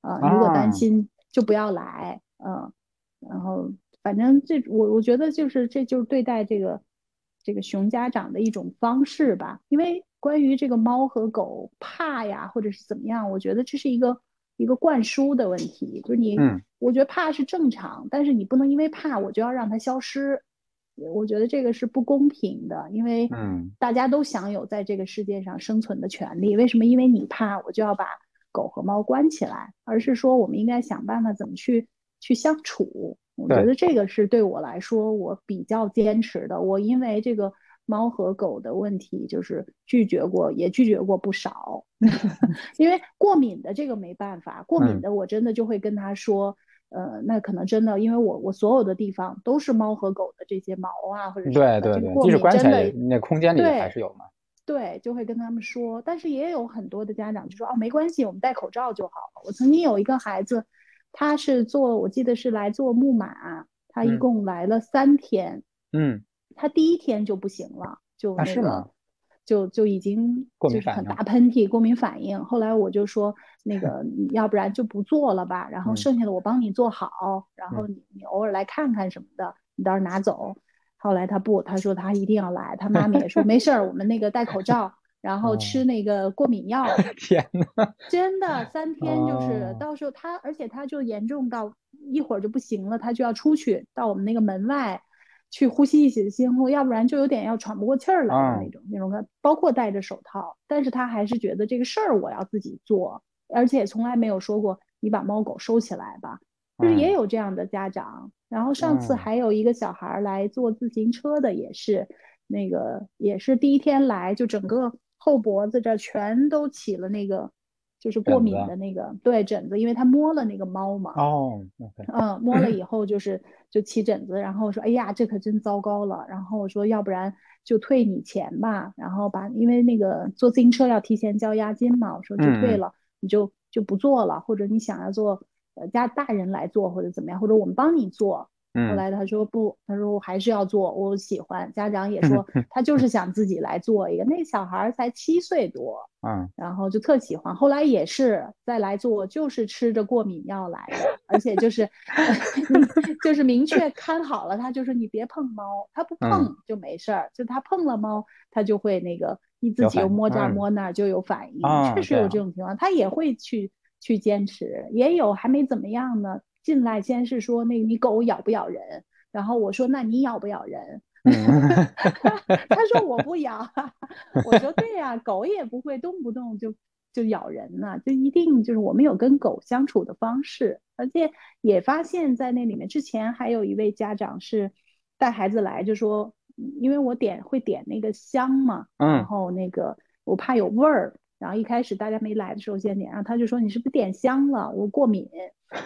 啊，如果担心就不要来。嗯，然后反正这我我觉得就是这就是对待这个这个熊家长的一种方式吧。因为关于这个猫和狗怕呀，或者是怎么样，我觉得这是一个一个灌输的问题。就是你，我觉得怕是正常，但是你不能因为怕我就要让它消失。我觉得这个是不公平的，因为大家都享有在这个世界上生存的权利。为什么？因为你怕我就要把狗和猫关起来，而是说我们应该想办法怎么去去相处。我觉得这个是对我来说我比较坚持的。我因为这个猫和狗的问题，就是拒绝过，也拒绝过不少。<laughs> 因为过敏的这个没办法，过敏的我真的就会跟他说。呃，那可能真的，因为我我所有的地方都是猫和狗的这些毛啊，或者对对对，即使关起来，那空间里还是有嘛。对，就会跟他们说，但是也有很多的家长就说哦，没关系，我们戴口罩就好了。我曾经有一个孩子，他是做，我记得是来做木马，他一共来了三天，嗯，他第一天就不行了，就那个。就就已经就是很大喷嚏，过敏反应。后来我就说，那个 <laughs> 要不然就不做了吧，然后剩下的我帮你做好，然后你你偶尔来看看什么的，你到时候拿走。后来他不，他说他一定要来，他妈妈也说没事儿，我们那个戴口罩，然后吃那个过敏药。<laughs> 天呐，真的三 <laughs> 天就是到时候他，而且他就严重到一会儿就不行了，他就要出去到我们那个门外。去呼吸一些新空，要不然就有点要喘不过气儿来的那种那种的，包括戴着手套，但是他还是觉得这个事儿我要自己做，而且从来没有说过你把猫狗收起来吧，就是也有这样的家长。然后上次还有一个小孩来坐自行车的，也是那个也是第一天来就整个后脖子这全都起了那个。就是过敏的那个对疹子，因为他摸了那个猫嘛。哦，嗯，摸了以后就是就起疹子，然后说哎呀，这可真糟糕了。然后我说要不然就退你钱吧，然后把因为那个坐自行车要提前交押金嘛，我说就退了，你就就不做了，或者你想要做呃家大人来做或者怎么样，或者我们帮你做。后来他说不，他说我还是要做，我喜欢。家长也说 <laughs> 他就是想自己来做一个。那小孩才七岁多，<laughs> 嗯，然后就特喜欢。后来也是再来做，就是吃着过敏药来的，而且就是 <laughs> 就是明确看好了，他就是你别碰猫，他不碰就没事儿，就他碰了猫，他就会那个你自己又摸这儿摸那儿就有反应，确实有这种情况，他也会去去坚持，也有还没怎么样呢。进来先是说那你狗咬不咬人，然后我说那你咬不咬人？<laughs> 他说我不咬。<laughs> 我说对呀，狗也不会动不动就就咬人呢，就一定就是我们有跟狗相处的方式，而且也发现，在那里面之前还有一位家长是带孩子来，就说因为我点会点那个香嘛，然后那个我怕有味儿。然后一开始大家没来的时候先点，然后他就说你是不是点香了？我过敏，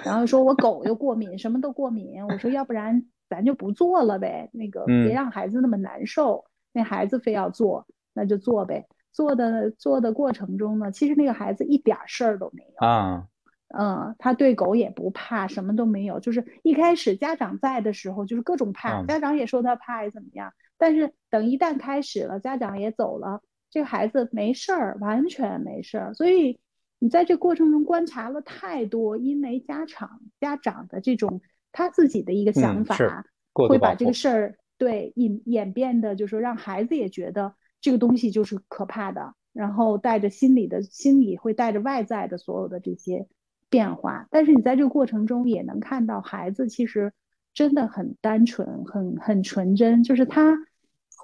然后说我狗又过敏，什么都过敏。我说要不然咱就不做了呗，那个别让孩子那么难受。那孩子非要做，那就做呗。做的做的过程中呢，其实那个孩子一点事儿都没有啊，嗯，他对狗也不怕，什么都没有。就是一开始家长在的时候，就是各种怕，家长也说他怕，怎么样？但是等一旦开始了，家长也走了。这个孩子没事儿，完全没事儿。所以你在这过程中观察了太多，因为家长家长的这种他自己的一个想法，会把这个事儿对演演变的，就是说让孩子也觉得这个东西就是可怕的，然后带着心理的心理会带着外在的所有的这些变化。但是你在这个过程中也能看到，孩子其实真的很单纯，很很纯真，就是他。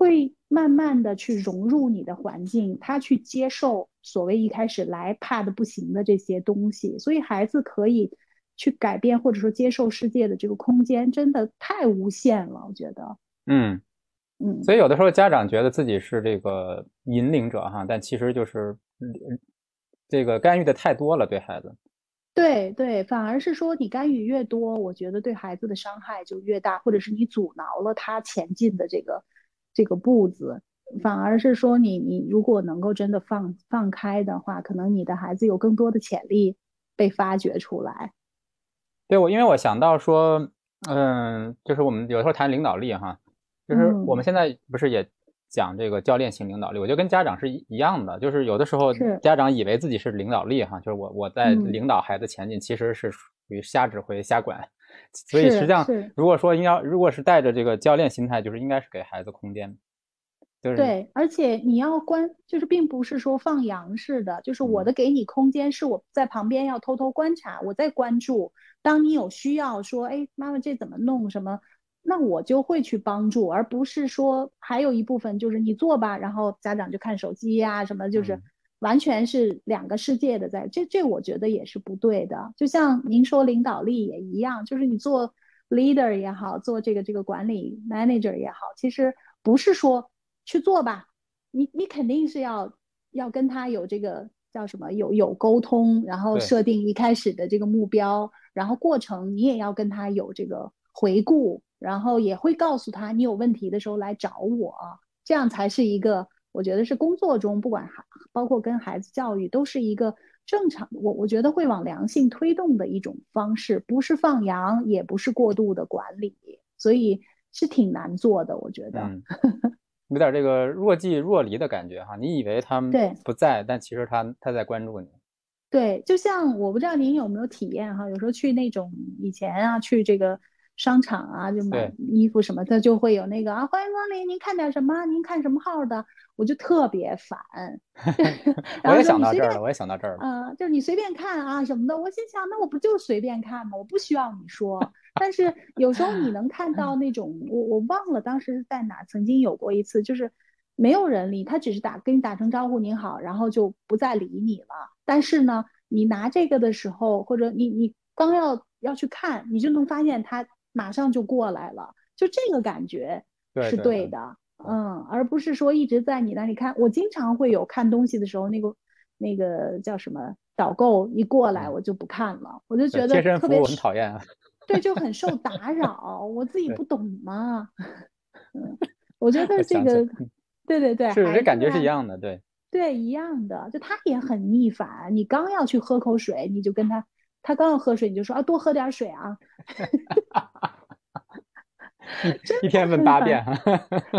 会慢慢的去融入你的环境，他去接受所谓一开始来怕的不行的这些东西，所以孩子可以去改变或者说接受世界的这个空间真的太无限了，我觉得。嗯嗯，所以有的时候家长觉得自己是这个引领者哈，但其实就是这个干预的太多了，对孩子。对对，反而是说你干预越多，我觉得对孩子的伤害就越大，或者是你阻挠了他前进的这个。这个步子，反而是说你你如果能够真的放放开的话，可能你的孩子有更多的潜力被发掘出来。对我，因为我想到说，嗯，就是我们有时候谈领导力哈，就是我们现在不是也讲这个教练型领导力，我觉得跟家长是一一样的，就是有的时候家长以为自己是领导力哈，就是我我在领导孩子前进，其实是属于瞎指挥瞎管。所以实际上，如果说要如果是带着这个教练心态，就是应该是给孩子空间。对，而且你要关，就是并不是说放羊似的，就是我的给你空间，是我在旁边要偷偷观察，我在关注。当你有需要说，哎，妈妈这怎么弄什么，那我就会去帮助，而不是说还有一部分就是你做吧，然后家长就看手机呀什么，就是完全是两个世界的在这，这我觉得也是不对的。就像您说领导力也一样，就是你做 leader 也好，做这个这个管理 manager 也好，其实不是说。去做吧，你你肯定是要要跟他有这个叫什么有有沟通，然后设定一开始的这个目标，然后过程你也要跟他有这个回顾，然后也会告诉他你有问题的时候来找我，这样才是一个我觉得是工作中不管孩包括跟孩子教育都是一个正常，我我觉得会往良性推动的一种方式，不是放羊，也不是过度的管理，所以是挺难做的，我觉得。<laughs> 有点这个若即若离的感觉哈，你以为他们不在，但其实他他在关注你。对，就像我不知道您有没有体验哈，有时候去那种以前啊，去这个。商场啊，就买衣服什么，他就会有那个啊，欢迎光临，您看点什么？您看什么号的？我就特别烦。<laughs> 我也想到这儿了，我也想到这儿了。嗯，就是你随便看啊什么的，我心想，那我不就随便看吗？我不需要你说。但是有时候你能看到那种，我我忘了当时是在哪，曾经有过一次，就是没有人理他，只是打跟你打声招呼，您好，然后就不再理你了。但是呢，你拿这个的时候，或者你你刚要要去看，你就能发现他。马上就过来了，就这个感觉是对的，嗯，而不是说一直在你那里看。我经常会有看东西的时候，那个那个叫什么导购一过来，我就不看了，我就觉得特别很讨厌啊。对，就很受 <laughs> 打扰，我自己不懂嘛。<laughs> 嗯，我觉得这个，对对对，是这感觉是一样的，对对一样的，就他也很逆反。你刚要去喝口水，你就跟他。他刚要喝水，你就说啊，多喝点水啊。<laughs> 一天问八遍。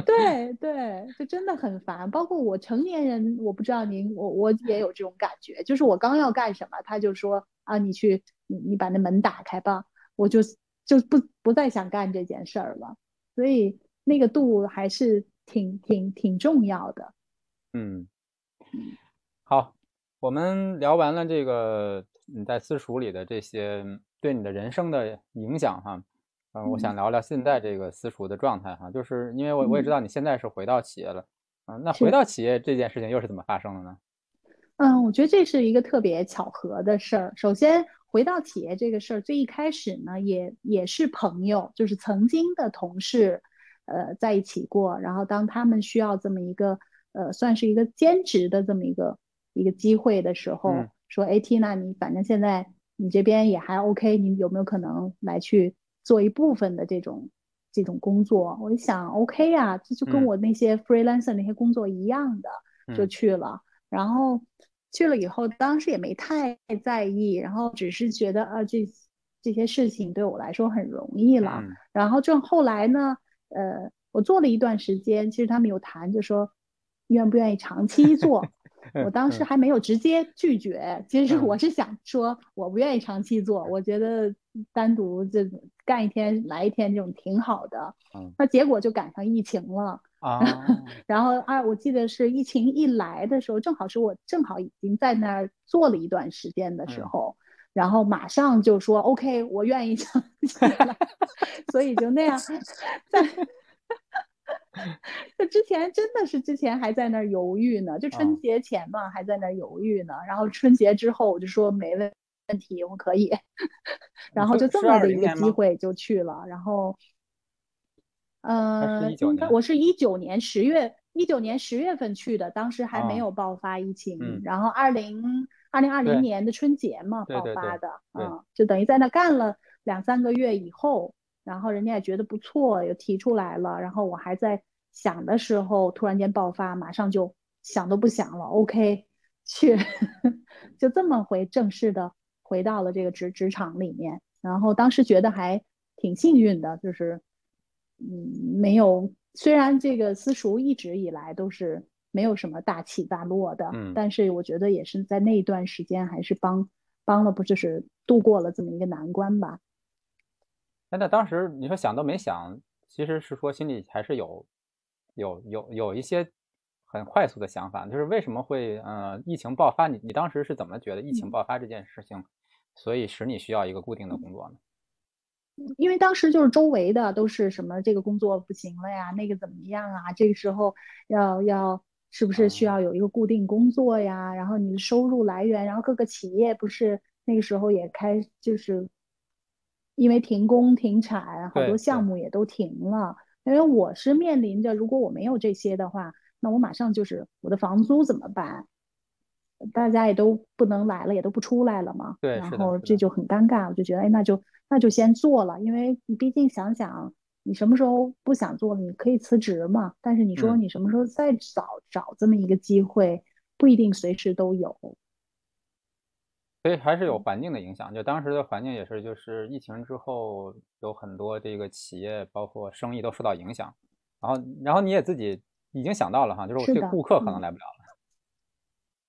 对 <laughs> 对，就真的很烦。包括我成年人，我不知道您，我我也有这种感觉，就是我刚要干什么，他就说啊，你去，你你把那门打开吧，我就就不不再想干这件事儿了。所以那个度还是挺挺挺重要的。嗯，好，我们聊完了这个。你在私塾里的这些对你的人生的影响，哈，嗯，我想聊聊现在这个私塾的状态，哈，就是因为我我也知道你现在是回到企业了，嗯，那回到企业这件事情又是怎么发生的呢？嗯，我觉得这是一个特别巧合的事儿。首先，回到企业这个事儿，最一开始呢，也也是朋友，就是曾经的同事，呃，在一起过，然后当他们需要这么一个，呃，算是一个兼职的这么一个一个机会的时候。说哎，Tina，你反正现在你这边也还 OK，你有没有可能来去做一部分的这种这种工作？我一想 OK 呀，这就跟我那些 freelancer 那些工作一样的，就去了。然后去了以后，当时也没太在意，然后只是觉得啊，这这些事情对我来说很容易了。然后正后来呢，呃，我做了一段时间，其实他们有谈，就说愿不愿意长期做。<laughs> 我当时还没有直接拒绝，其实我是想说，我不愿意长期做，我觉得单独这干一天来一天这种挺好的。那结果就赶上疫情了。啊，<laughs> 然后啊，我记得是疫情一来的时候，正好是我正好已经在那儿做了一段时间的时候，然后马上就说 OK，我愿意长期来，<laughs> 所以就那样在。<laughs> 就之前真的是之前还在那儿犹豫呢，就春节前嘛还在那儿犹豫呢，然后春节之后我就说没问问题，我可以，<laughs> 然后就这么的一个机会就去了，然后，呃，我是一九年十月一九年十月份去的，当时还没有爆发疫情，然后二零二零二零年的春节嘛爆发的，嗯，就等于在那干了两三个月以后。然后人家也觉得不错，又提出来了。然后我还在想的时候，突然间爆发，马上就想都不想了。OK，<laughs> 去，<laughs> 就这么回正式的回到了这个职职场里面。然后当时觉得还挺幸运的，就是嗯，没有虽然这个私塾一直以来都是没有什么大起大落的，嗯，但是我觉得也是在那一段时间还是帮帮了不就是度过了这么一个难关吧。哎，那当时你说想都没想，其实是说心里还是有有有有一些很快速的想法，就是为什么会呃疫情爆发？你你当时是怎么觉得疫情爆发这件事情，所以使你需要一个固定的工作呢？因为当时就是周围的都是什么这个工作不行了呀，那个怎么样啊？这个时候要要是不是需要有一个固定工作呀？然后你的收入来源，然后各个企业不是那个时候也开就是因为停工停产，好多项目也都停了。因为我是面临着，如果我没有这些的话，那我马上就是我的房租怎么办？大家也都不能来了，也都不出来了嘛。对，然后这就很尴尬，我就觉得，哎，那就那就先做了，因为你毕竟想想，你什么时候不想做了，你可以辞职嘛。但是你说你什么时候再找找这么一个机会，不一定随时都有。所以还是有环境的影响，就当时的环境也是，就是疫情之后有很多这个企业包括生意都受到影响。然后，然后你也自己已经想到了哈，就是我这个顾客可能来不了了。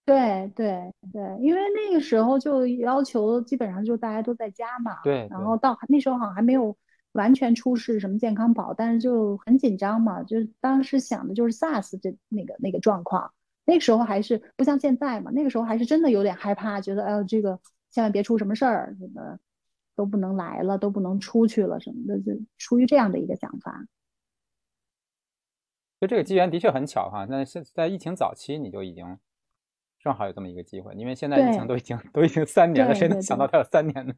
对对对，因为那个时候就要求基本上就大家都在家嘛。对。然后到那时候好像还没有完全出示什么健康宝，但是就很紧张嘛，就当时想的就是 SARS 这那个那个状况。那个时候还是不像现在嘛，那个时候还是真的有点害怕，觉得哎呦这个千万别出什么事儿，什么都不能来了，都不能出去了什么的，就出于这样的一个想法。就这个机缘的确很巧哈，那现在疫情早期你就已经。正好有这么一个机会，因为现在疫情都已经都已经三年了，谁能想到它有三年呢？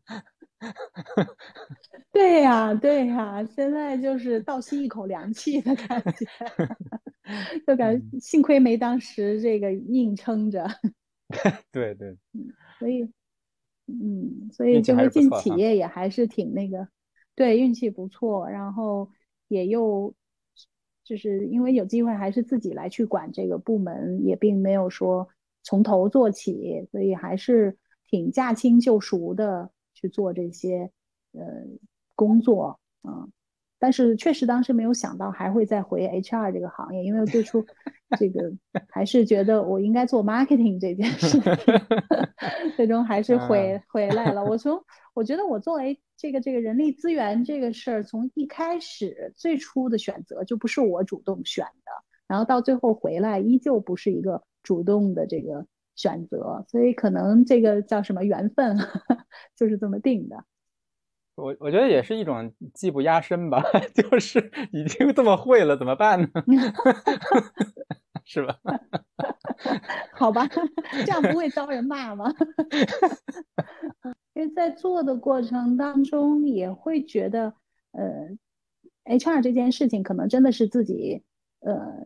<laughs> 对呀，对呀，现在就是倒吸一口凉气的感觉，<laughs> <laughs> 就感觉幸亏没当时这个硬撑着。<laughs> 对对，所以，嗯，所以就是进企业也还是挺那个，对，运气不错，然后也又就是因为有机会还是自己来去管这个部门，也并没有说。从头做起，所以还是挺驾轻就熟的去做这些呃工作啊。但是确实当时没有想到还会再回 HR 这个行业，因为最初 <laughs> 这个还是觉得我应该做 marketing 这件事，<laughs> 最终还是回回来了。我从我觉得我作为这个这个人力资源这个事儿，从一开始最初的选择就不是我主动选的，然后到最后回来依旧不是一个。主动的这个选择，所以可能这个叫什么缘分，<laughs> 就是这么定的。我我觉得也是一种技不压身吧，<laughs> 就是已经这么会了，怎么办呢？<laughs> 是吧？<laughs> 好吧，这样不会遭人骂吗？因为在做的过程当中，也会觉得，呃，HR 这件事情可能真的是自己，呃。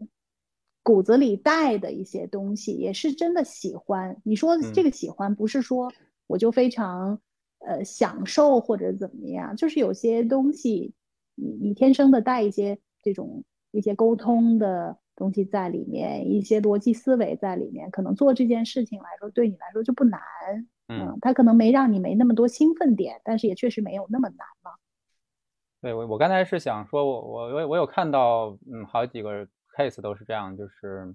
骨子里带的一些东西，也是真的喜欢。你说这个喜欢，不是说我就非常呃享受或者怎么样，就是有些东西，你你天生的带一些这种一些沟通的东西在里面，一些逻辑思维在里面，可能做这件事情来说，对你来说就不难。嗯，他可能没让你没那么多兴奋点，但是也确实没有那么难了。对我，我刚才是想说，我我我我有看到，嗯，好几个。case 都是这样，就是，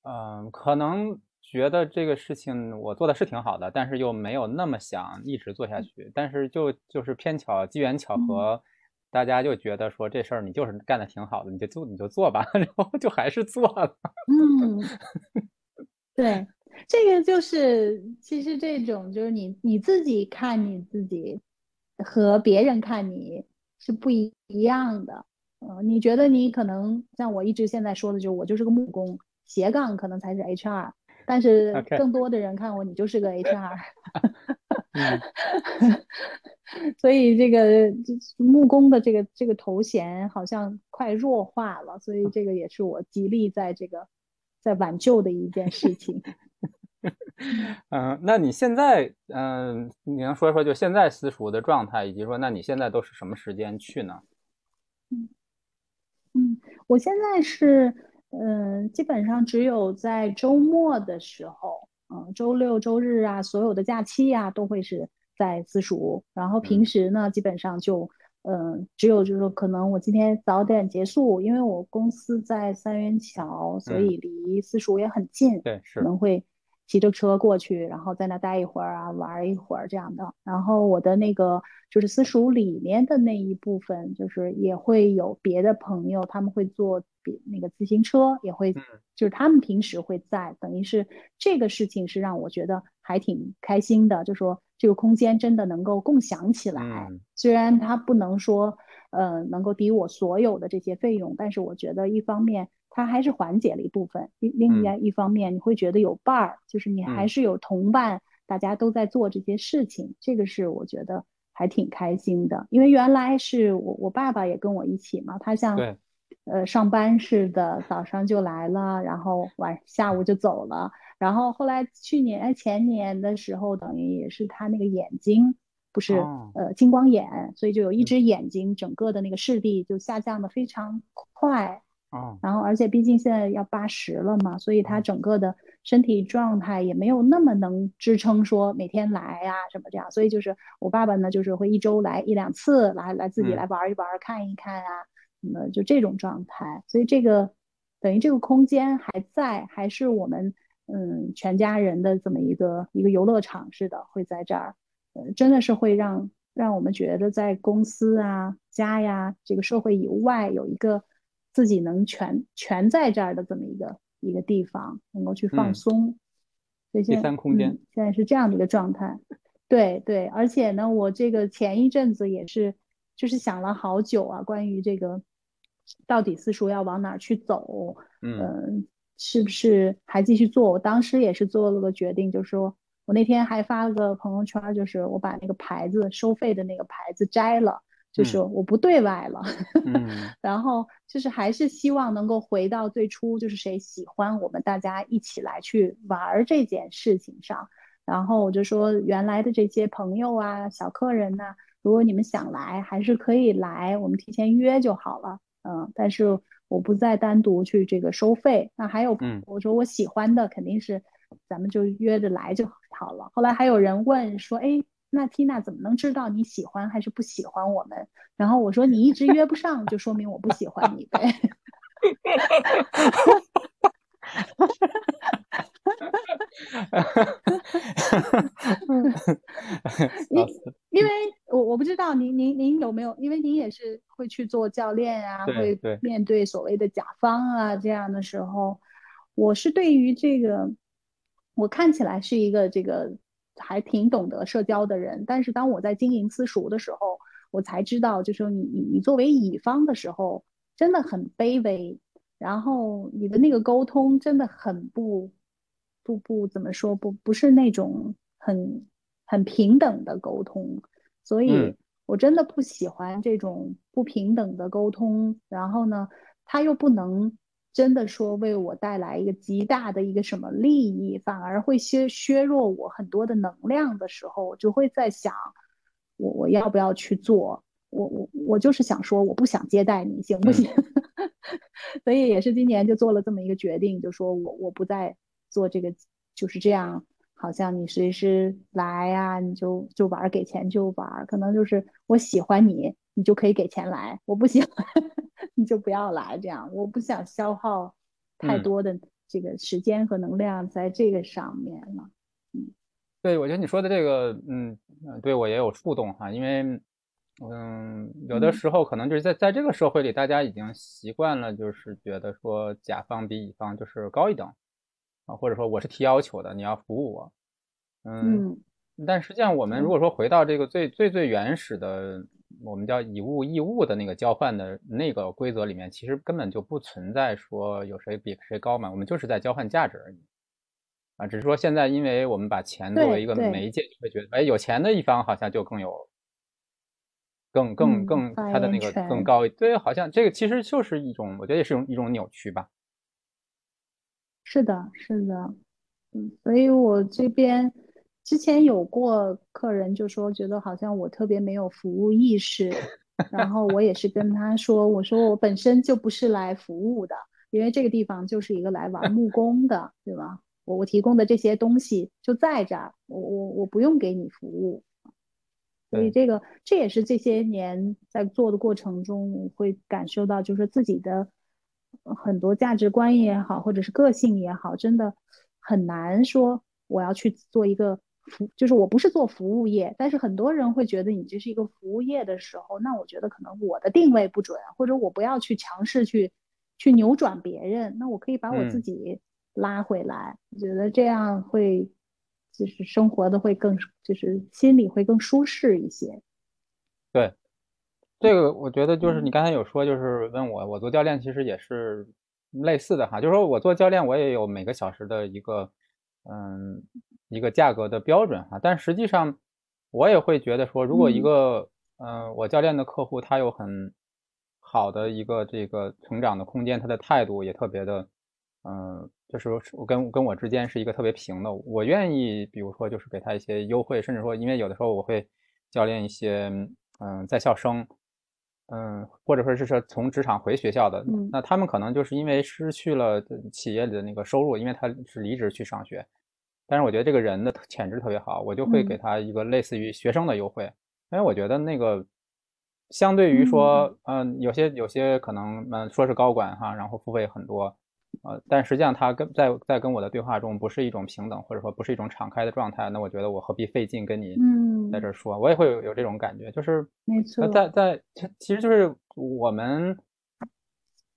嗯，可能觉得这个事情我做的是挺好的，但是又没有那么想一直做下去。但是就就是偏巧机缘巧合，大家就觉得说这事儿你就是干的挺好的，你就做你就做吧，<laughs> 然后就还是做了。嗯，<laughs> 对，这个就是其实这种就是你你自己看你自己和别人看你是不一一样的。嗯，你觉得你可能像我一直现在说的，就是我就是个木工，斜杠可能才是 HR，但是更多的人看我，你就是个 HR。<laughs> <laughs> 所以这个木工的这个这个头衔好像快弱化了，所以这个也是我极力在这个在挽救的一件事情。<laughs> 嗯，那你现在嗯，你能说说就现在私塾的状态，以及说那你现在都是什么时间去呢？嗯。嗯，我现在是，嗯，基本上只有在周末的时候，嗯，周六周日啊，所有的假期啊，都会是在私塾。然后平时呢，基本上就，嗯，只有就是说，可能我今天早点结束，因为我公司在三元桥，所以离私塾也很近，对，是，可能会骑着车过去，然后在那待一会儿啊，玩一会儿这样的。然后我的那个就是私塾里面的那一部分，就是也会有别的朋友，他们会坐比那个自行车，也会就是他们平时会在，等于是这个事情是让我觉得还挺开心的，就说这个空间真的能够共享起来。虽然它不能说呃能够抵我所有的这些费用，但是我觉得一方面。它还是缓解了一部分，另另外一方面，你会觉得有伴儿，就是你还是有同伴，大家都在做这些事情，这个是我觉得还挺开心的。因为原来是我我爸爸也跟我一起嘛，他像呃上班似的，早上就来了，然后晚下午就走了。然后后来去年前年的时候，等于也是他那个眼睛不是呃青光眼，所以就有一只眼睛整个的那个视力就下降的非常快。哦，然后而且毕竟现在要八十了嘛，所以他整个的身体状态也没有那么能支撑说每天来啊什么这样，所以就是我爸爸呢，就是会一周来一两次，来来自己来玩一玩，看一看啊，什么就这种状态。所以这个等于这个空间还在，还是我们嗯全家人的这么一个一个游乐场似的，会在这儿，呃，真的是会让让我们觉得在公司啊、家呀这个社会以外有一个。自己能全全在这儿的这么一个一个地方，能够去放松，第三空间现在是这样的一个状态。对对，而且呢，我这个前一阵子也是，就是想了好久啊，关于这个到底私塾要往哪去走，嗯，是不是还继续做？我当时也是做了个决定，就是说我那天还发了个朋友圈，就是我把那个牌子收费的那个牌子摘了。就是我不对外了，<laughs> 然后就是还是希望能够回到最初，就是谁喜欢我们大家一起来去玩这件事情上。然后我就说，原来的这些朋友啊、小客人呐，如果你们想来，还是可以来，我们提前约就好了。嗯，但是我不再单独去这个收费。那还有，我说我喜欢的肯定是，咱们就约着来就好了。后来还有人问说，哎。那缇娜怎么能知道你喜欢还是不喜欢我们？然后我说你一直约不上，就说明我不喜欢你呗。<laughs> 因因为我我不知道您您您有没有，因为您也是会去做教练啊，会面对所谓的甲方啊这样的时候，我是对于这个，我看起来是一个这个。还挺懂得社交的人，但是当我在经营私塾的时候，我才知道，就是说你你你作为乙方的时候，真的很卑微，然后你的那个沟通真的很不不不怎么说，不不是那种很很平等的沟通，所以我真的不喜欢这种不平等的沟通，然后呢，他又不能。真的说为我带来一个极大的一个什么利益，反而会削削弱我很多的能量的时候，我就会在想，我我要不要去做？我我我就是想说，我不想接待你，行不行？<laughs> 所以也是今年就做了这么一个决定，就说我我不再做这个，就是这样，好像你随时来呀，你就就玩，给钱就玩，可能就是我喜欢你。你就可以给钱来，我不喜欢，<laughs> 你就不要来。这样，我不想消耗太多的这个时间和能量在这个上面了。嗯，对，我觉得你说的这个，嗯，对我也有触动哈，因为，嗯，有的时候可能就是在在这个社会里，大家已经习惯了，就是觉得说甲方比乙方就是高一等啊，或者说我是提要求的，你要服务我。嗯，但实际上我们如果说回到这个最最最原始的。我们叫以物易物的那个交换的那个规则里面，其实根本就不存在说有谁比谁高嘛，我们就是在交换价值而已啊。只是说现在，因为我们把钱作为一个媒介，就会觉得，哎，有钱的一方好像就更有，更更更他的那个更高。对，好像这个其实就是一种，我觉得也是一种一种扭曲吧。是的，是的，嗯，所以我这边。之前有过客人就说，觉得好像我特别没有服务意识，<laughs> 然后我也是跟他说，我说我本身就不是来服务的，因为这个地方就是一个来玩木工的，对吧？我我提供的这些东西就在这儿，我我我不用给你服务，所以这个这也是这些年在做的过程中会感受到，就是自己的很多价值观也好，或者是个性也好，真的很难说。我要去做一个服，就是我不是做服务业，但是很多人会觉得你这是一个服务业的时候，那我觉得可能我的定位不准，或者我不要去强势去去扭转别人，那我可以把我自己拉回来，我觉得这样会就是生活的会更就是心里会更舒适一些。对，这个我觉得就是你刚才有说，就是问我我做教练其实也是类似的哈，就是说我做教练我也有每个小时的一个。嗯，一个价格的标准哈，但实际上我也会觉得说，如果一个嗯，我教练的客户他有很好的一个这个成长的空间，他的态度也特别的，嗯，就是我跟跟我之间是一个特别平的，我愿意比如说就是给他一些优惠，甚至说因为有的时候我会教练一些嗯在校生。嗯，或者说是说从职场回学校的，那他们可能就是因为失去了企业里的那个收入，因为他是离职去上学。但是我觉得这个人的潜质特别好，我就会给他一个类似于学生的优惠，因为我觉得那个相对于说，嗯，有些有些可能嗯说是高管哈，然后付费很多。呃，但实际上他跟在在跟我的对话中不是一种平等，或者说不是一种敞开的状态，那我觉得我何必费劲跟你在这说？我也会有有这种感觉，就是没错，在在其实就是我们，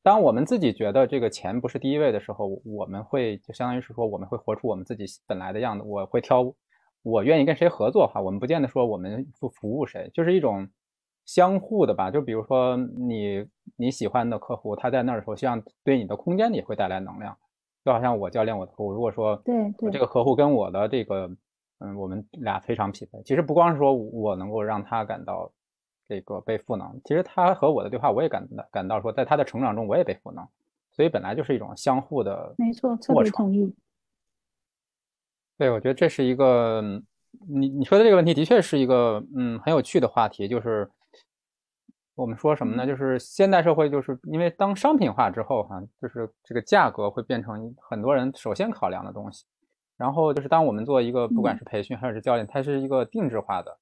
当我们自己觉得这个钱不是第一位的时候，我们会就相当于是说我们会活出我们自己本来的样子。我会挑我愿意跟谁合作哈，我们不见得说我们服服务谁，就是一种。相互的吧，就比如说你你喜欢的客户，他在那儿的时候，希望对你的空间也会带来能量，就好像我教练我的客户，如果说对对这个客户跟我的这个嗯，我们俩非常匹配。其实不光是说我能够让他感到这个被赋能，其实他和我的对话，我也感到感到说，在他的成长中我也被赋能，所以本来就是一种相互的，没错，特别同意。对，我觉得这是一个你你说的这个问题，的确是一个嗯很有趣的话题，就是。我们说什么呢？就是现代社会，就是因为当商品化之后，哈，就是这个价格会变成很多人首先考量的东西。然后就是当我们做一个不管是培训还是教练，它是一个定制化的，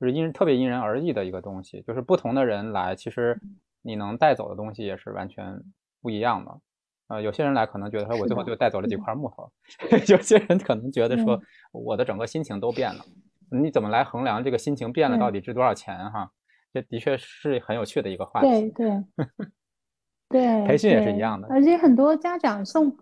就是因特别因人而异的一个东西。就是不同的人来，其实你能带走的东西也是完全不一样的。呃，有些人来可能觉得说，我最后就带走了几块木头；<laughs> 有些人可能觉得说，我的整个心情都变了。你怎么来衡量这个心情变了到底值多少钱？哈。这的确是很有趣的一个话题。对 <laughs> 对对，培训也是一样的。而且很多家长送，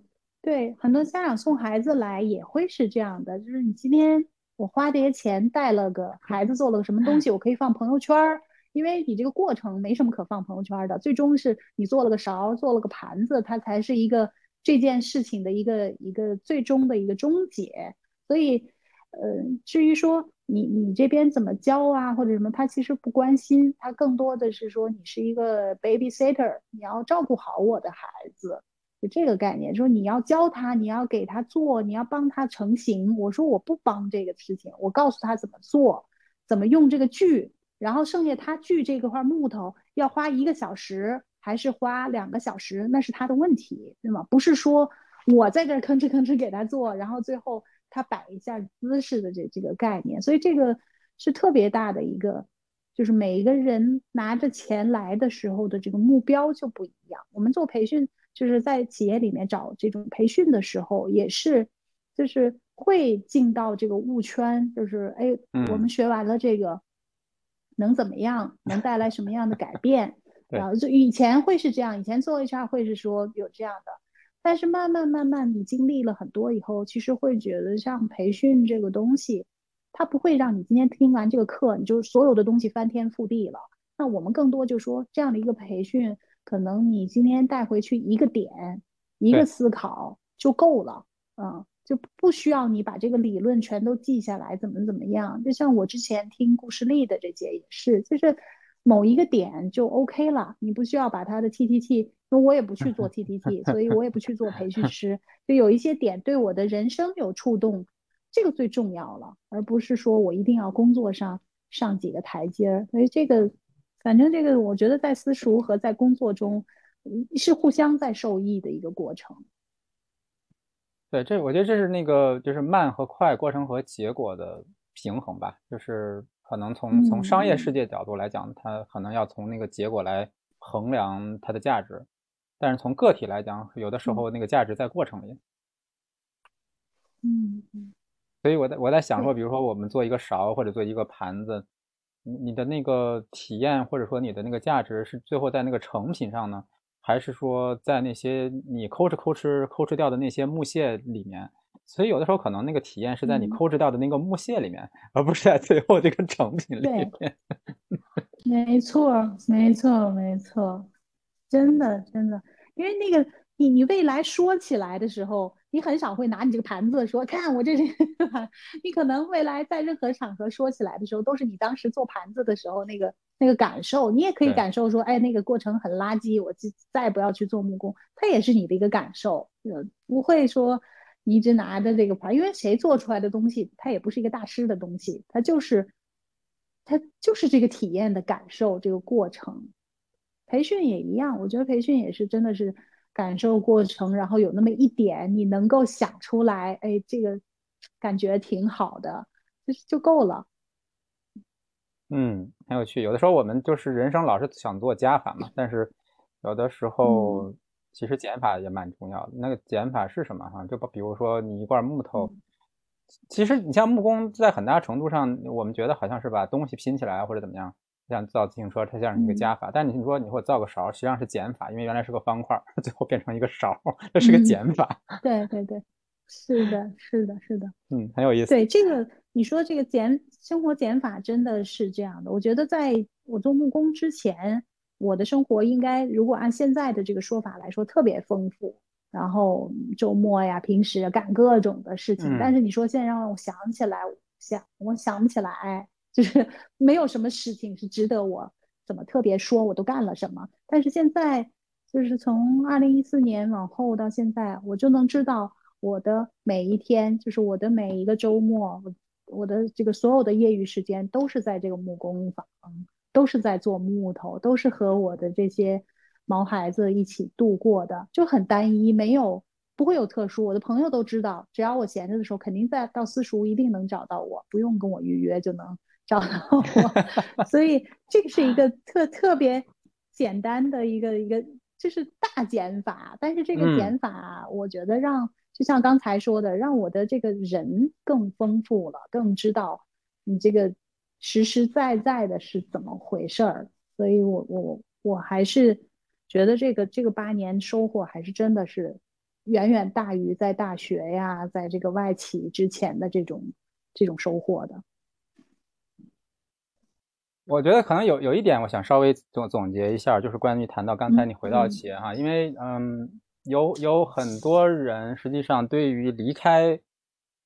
对很多家长送孩子来也会是这样的，就是你今天我花这些钱带了个孩子做了个什么东西，我可以放朋友圈儿，因为你这个过程没什么可放朋友圈的，最终是你做了个勺，做了个盘子，它才是一个这件事情的一个一个最终的一个终结。所以，呃，至于说。你你这边怎么教啊，或者什么？他其实不关心，他更多的是说你是一个 babysitter，你要照顾好我的孩子，这个概念。说你要教他，你要给他做，你要帮他成型。我说我不帮这个事情，我告诉他怎么做，怎么用这个锯，然后剩下他锯这个块木头要花一个小时还是花两个小时，那是他的问题，对吗？不是说我在这吭哧吭哧给他做，然后最后。他摆一下姿势的这这个概念，所以这个是特别大的一个，就是每一个人拿着钱来的时候的这个目标就不一样。我们做培训，就是在企业里面找这种培训的时候，也是就是会进到这个误圈，就是哎，我们学完了这个能怎么样，能带来什么样的改 <laughs> 变？然后就以前会是这样，以前做 HR 会是说有这样的。但是慢慢慢慢，你经历了很多以后，其实会觉得像培训这个东西，它不会让你今天听完这个课，你就所有的东西翻天覆地了。那我们更多就说这样的一个培训，可能你今天带回去一个点，一个思考就够了，嗯，就不需要你把这个理论全都记下来，怎么怎么样。就像我之前听故事力的这节也是，就是某一个点就 OK 了，你不需要把它的 T T T。我也不去做 T T T，所以我也不去做培训 <laughs> 师。就有一些点对我的人生有触动，这个最重要了，而不是说我一定要工作上上几个台阶儿。所以这个，反正这个，我觉得在私塾和在工作中是互相在受益的一个过程。对，这我觉得这是那个就是慢和快过程和结果的平衡吧。就是可能从从商业世界角度来讲，它可能要从那个结果来。衡量它的价值，但是从个体来讲，有的时候那个价值在过程里。嗯嗯，所以我在我在想说，比如说我们做一个勺或者做一个盘子，你你的那个体验或者说你的那个价值是最后在那个成品上呢，还是说在那些你抠哧抠哧抠哧掉的那些木屑里面？所以有的时候可能那个体验是在你抠哧掉的那个木屑里面，而不是在最后这个成品里面。<laughs> 没错，没错，没错，真的真的，因为那个你你未来说起来的时候。你很少会拿你这个盘子说，看我这是，<laughs> 你可能未来在任何场合说起来的时候，都是你当时做盘子的时候那个那个感受。你也可以感受说，哎，那个过程很垃圾，我再再不要去做木工，它也是你的一个感受。呃，不会说你一直拿着这个盘，因为谁做出来的东西，它也不是一个大师的东西，它就是它就是这个体验的感受，这个过程。培训也一样，我觉得培训也是真的是。感受过程，然后有那么一点你能够想出来，哎，这个感觉挺好的，就是就够了。嗯，很有趣。有的时候我们就是人生老是想做加法嘛，但是有的时候其实减法也蛮重要的。那个减法是什么哈？就比如说你一块木头，其实你像木工，在很大程度上，我们觉得好像是把东西拼起来或者怎么样。像造自行车，它像是一个加法，但你说你给我造个勺，实际上是减法，因为原来是个方块，<laughs> 最后变成一个勺，这是个减法。<laughs> 对对对，是的，是的，是的，嗯，很有意思。对这个，你说这个减生活减法真的是这样的。我觉得在我做木工之前，我的生活应该如果按现在的这个说法来说，特别丰富，然后周末呀、平时干各种的事情。但是你说现在让我想起来，想我想不起来。就是 <laughs> 没有什么事情是值得我怎么特别说，我都干了什么。但是现在，就是从二零一四年往后到现在，我就能知道我的每一天，就是我的每一个周末，我的这个所有的业余时间都是在这个木工坊，都是在做木头，都是和我的这些毛孩子一起度过的，就很单一，没有不会有特殊。我的朋友都知道，只要我闲着的时候，肯定在到私塾一定能找到我，不用跟我预约就能。找到我，<laughs> 所以这个是一个特特别简单的一个一个，就是大减法。但是这个减法，我觉得让就像刚才说的，让我的这个人更丰富了，更知道你这个实实在在的是怎么回事儿。所以我我我还是觉得这个这个八年收获还是真的是远远大于在大学呀，在这个外企之前的这种这种收获的。我觉得可能有有一点，我想稍微总总结一下，就是关于谈到刚才你回到企业哈，因为嗯，有有很多人实际上对于离开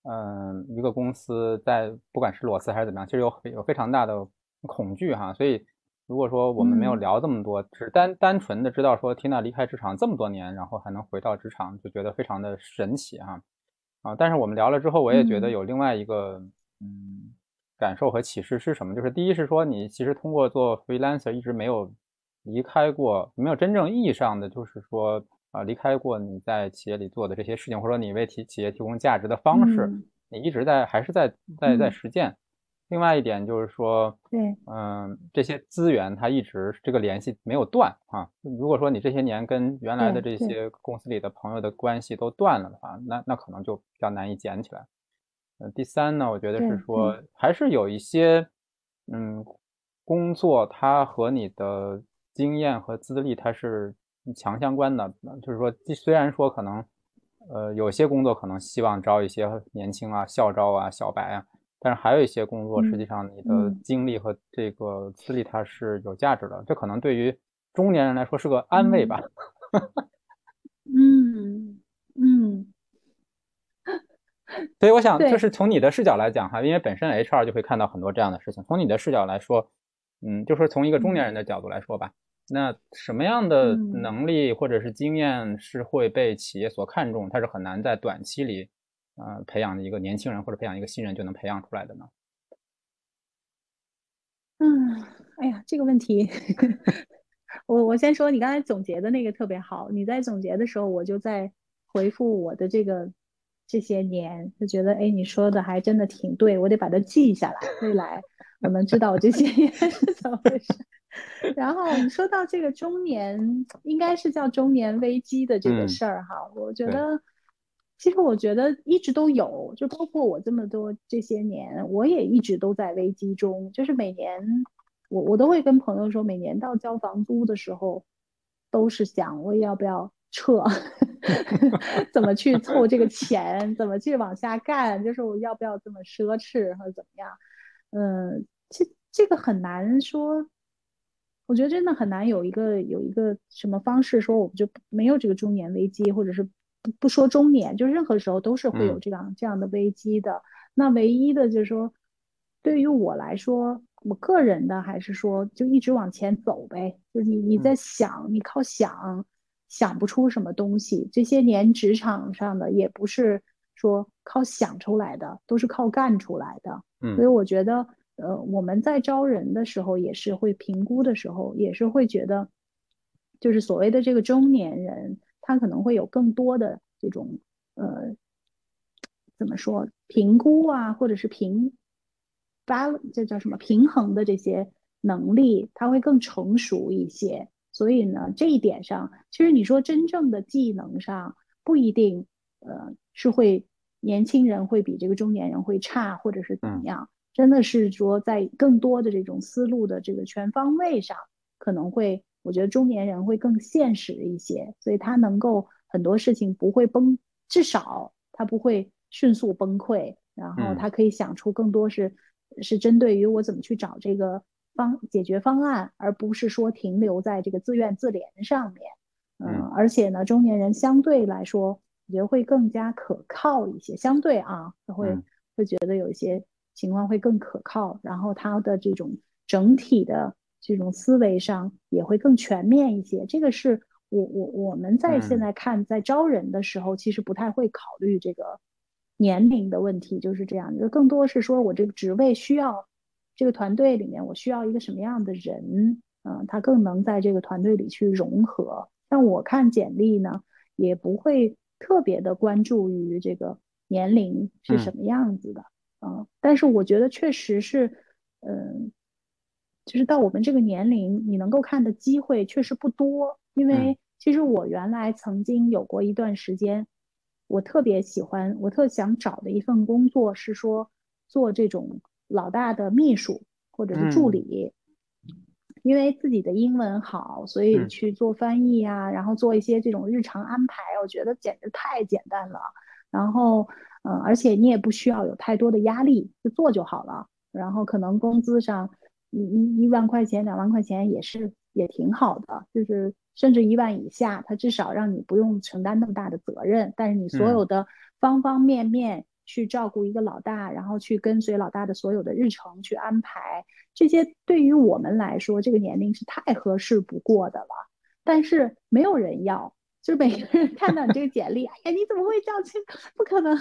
嗯一个公司，在不管是裸辞还是怎么样，其实有有非常大的恐惧哈。所以如果说我们没有聊这么多，只是单单纯的知道说缇娜离开职场这么多年，然后还能回到职场，就觉得非常的神奇哈啊。但是我们聊了之后，我也觉得有另外一个嗯。感受和启示是什么？就是第一是说，你其实通过做 freelancer 一直没有离开过，没有真正意义上的就是说啊离开过你在企业里做的这些事情，或者说你为提企业提供价值的方式，你一直在还是在在在实践。另外一点就是说，对，嗯，这些资源它一直这个联系没有断啊。如果说你这些年跟原来的这些公司里的朋友的关系都断了的话，那那可能就比较难以捡起来。呃，第三呢，我觉得是说，还是有一些，嗯，工作它和你的经验和资历它是强相关的。就是说，虽然说可能，呃，有些工作可能希望招一些年轻啊、校招啊、小白啊，但是还有一些工作，实际上你的经历和这个资历它是有价值的。这可能对于中年人来说是个安慰吧。嗯 <laughs> 嗯。所以我想，就是从你的视角来讲哈，因为本身 HR 就会看到很多这样的事情。从你的视角来说，嗯，就是从一个中年人的角度来说吧，那什么样的能力或者是经验是会被企业所看重？它是很难在短期里，呃，培养一个年轻人或者培养一个新人就能培养出来的呢？嗯，哎呀，这个问题，<laughs> 我我先说，你刚才总结的那个特别好。你在总结的时候，我就在回复我的这个。这些年就觉得，哎，你说的还真的挺对，我得把它记下来，未来我能知道我这些年 <laughs> 是怎么回事。然后我们说到这个中年，应该是叫中年危机的这个事儿哈，我觉得其实我觉得一直都有，就包括我这么多这些年，我也一直都在危机中。就是每年，我我都会跟朋友说，每年到交房租的时候，都是想我要不要撤，<laughs> 怎么去凑这个钱，怎么去往下干，就是我要不要这么奢侈或者怎么样？嗯，这这个很难说。我觉得真的很难有一个有一个什么方式说我们就没有这个中年危机，或者是不不说中年，就任何时候都是会有这样这样的危机的。那唯一的就是说，对于我来说，我个人的还是说就一直往前走呗。就你你在想，你靠想想不出什么东西。这些年职场上的也不是说靠想出来的，都是靠干出来的。嗯，所以我觉得。呃，我们在招人的时候也是会评估的时候，也是会觉得，就是所谓的这个中年人，他可能会有更多的这种呃，怎么说评估啊，或者是平八这叫什么平衡的这些能力，他会更成熟一些。所以呢，这一点上，其实你说真正的技能上不一定，呃，是会年轻人会比这个中年人会差，或者是怎么样。真的是说，在更多的这种思路的这个全方位上，可能会，我觉得中年人会更现实一些，所以他能够很多事情不会崩，至少他不会迅速崩溃，然后他可以想出更多是是针对于我怎么去找这个方解决方案，而不是说停留在这个自怨自怜上面。嗯，而且呢，中年人相对来说，我觉得会更加可靠一些，相对啊，他会会觉得有一些。情况会更可靠，然后他的这种整体的这种思维上也会更全面一些。这个是我我我们在现在看在招人的时候，其实不太会考虑这个年龄的问题，就是这样。就更多是说我这个职位需要这个团队里面我需要一个什么样的人，嗯，他更能在这个团队里去融合。但我看简历呢，也不会特别的关注于这个年龄是什么样子的。嗯，但是我觉得确实是，嗯，就是到我们这个年龄，你能够看的机会确实不多。因为其实我原来曾经有过一段时间，我特别喜欢，我特想找的一份工作是说做这种老大的秘书或者是助理，因为自己的英文好，所以去做翻译啊，然后做一些这种日常安排，我觉得简直太简单了。然后。嗯，而且你也不需要有太多的压力，就做就好了。然后可能工资上一一一万块钱、两万块钱也是也挺好的，就是甚至一万以下，他至少让你不用承担那么大的责任。但是你所有的方方面面去照顾一个老大，然后去跟随老大的所有的日程去安排，这些对于我们来说，这个年龄是太合适不过的了。但是没有人要。就是每个人 <laughs> 看到你这个简历，哎呀，你怎么会这样？不可能！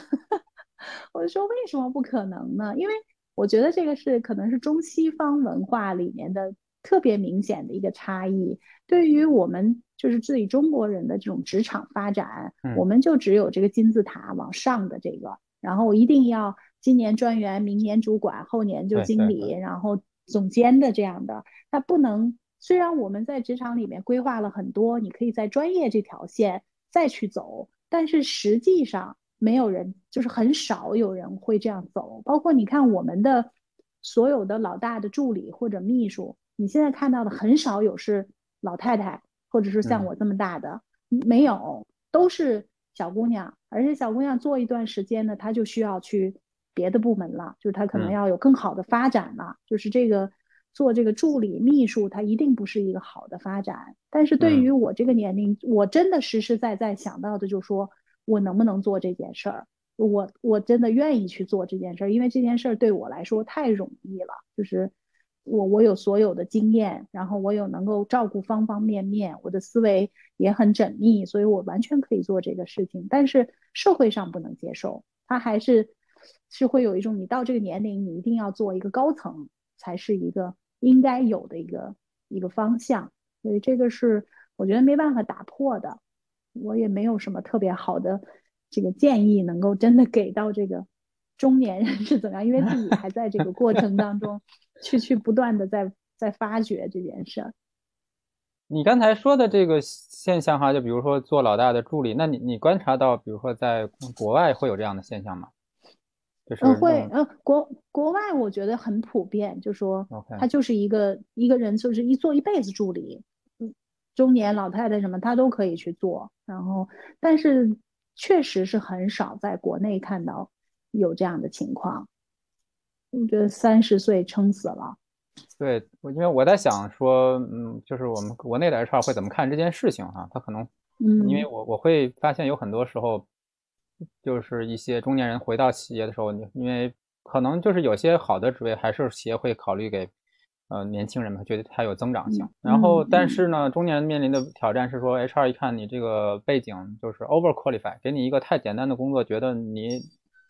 <laughs> 我就说为什么不可能呢？因为我觉得这个是可能是中西方文化里面的特别明显的一个差异。对于我们就是自己中国人的这种职场发展，我们就只有这个金字塔往上的这个，然后我一定要今年专员，明年主管，后年就经理，然后总监的这样的，那不能。虽然我们在职场里面规划了很多，你可以在专业这条线再去走，但是实际上没有人，就是很少有人会这样走。包括你看我们的所有的老大的助理或者秘书，你现在看到的很少有是老太太，或者是像我这么大的，没有，都是小姑娘。而且小姑娘做一段时间呢，她就需要去别的部门了，就是她可能要有更好的发展了，就是这个。做这个助理秘书，她一定不是一个好的发展。但是对于我这个年龄，我真的实实在在想到的，就是说我能不能做这件事儿？我我真的愿意去做这件事儿，因为这件事儿对我来说太容易了。就是我我有所有的经验，然后我有能够照顾方方面面，我的思维也很缜密，所以我完全可以做这个事情。但是社会上不能接受，他还是是会有一种你到这个年龄，你一定要做一个高层才是一个。应该有的一个一个方向，所以这个是我觉得没办法打破的。我也没有什么特别好的这个建议，能够真的给到这个中年人是怎么样，因为自己还在这个过程当中 <laughs> 去去不断的在在发掘这件事儿。你刚才说的这个现象哈，就比如说做老大的助理，那你你观察到，比如说在国外会有这样的现象吗？就是会，呃，国国外我觉得很普遍，就说他就是一个一个人，就是一做一辈子助理，嗯，中年老太太什么他都可以去做，然后但是确实是很少在国内看到有这样的情况，我觉得三十岁撑死了。对，我因为我在想说，嗯，就是我们国内的 HR 会怎么看这件事情哈？他可能，嗯，因为我我会发现有很多时候，就是一些中年人回到企业的时候，你因为可能就是有些好的职位还是企业会考虑给，呃，年轻人嘛觉得它有增长性。然后，但是呢，中年人面临的挑战是说，HR 一看你这个背景就是 over qualify，给你一个太简单的工作，觉得你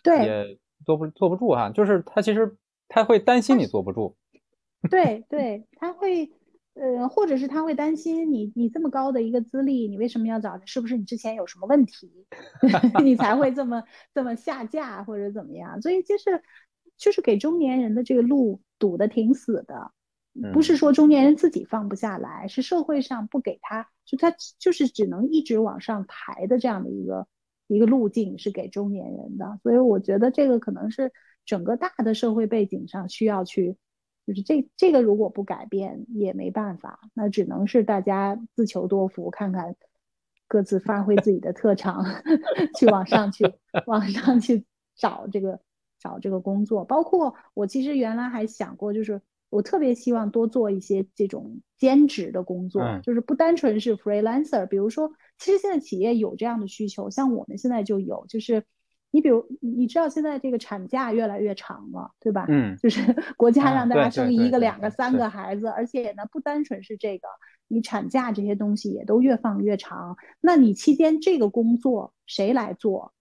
也坐不坐不住哈。就是他其实他会担心你坐不住。对 <laughs> 对，他会，呃，或者是他会担心你，你这么高的一个资历，你为什么要找？是不是你之前有什么问题，<laughs> <laughs> 你才会这么这么下架或者怎么样？所以就是就是给中年人的这个路堵得挺死的，不是说中年人自己放不下来，是社会上不给他，就他就是只能一直往上抬的这样的一个一个路径是给中年人的。所以我觉得这个可能是整个大的社会背景上需要去。就是这这个如果不改变也没办法，那只能是大家自求多福，看看各自发挥自己的特长，<laughs> 去往上去往上去找这个找这个工作。包括我其实原来还想过，就是我特别希望多做一些这种兼职的工作，就是不单纯是 freelancer。比如说，其实现在企业有这样的需求，像我们现在就有，就是。你比如，你知道现在这个产假越来越长了，对吧？嗯，就是国家让大家生一个、两个、三个孩子，而且呢，不单纯是这个，你产假这些东西也都越放越长。那你期间这个工作谁来做？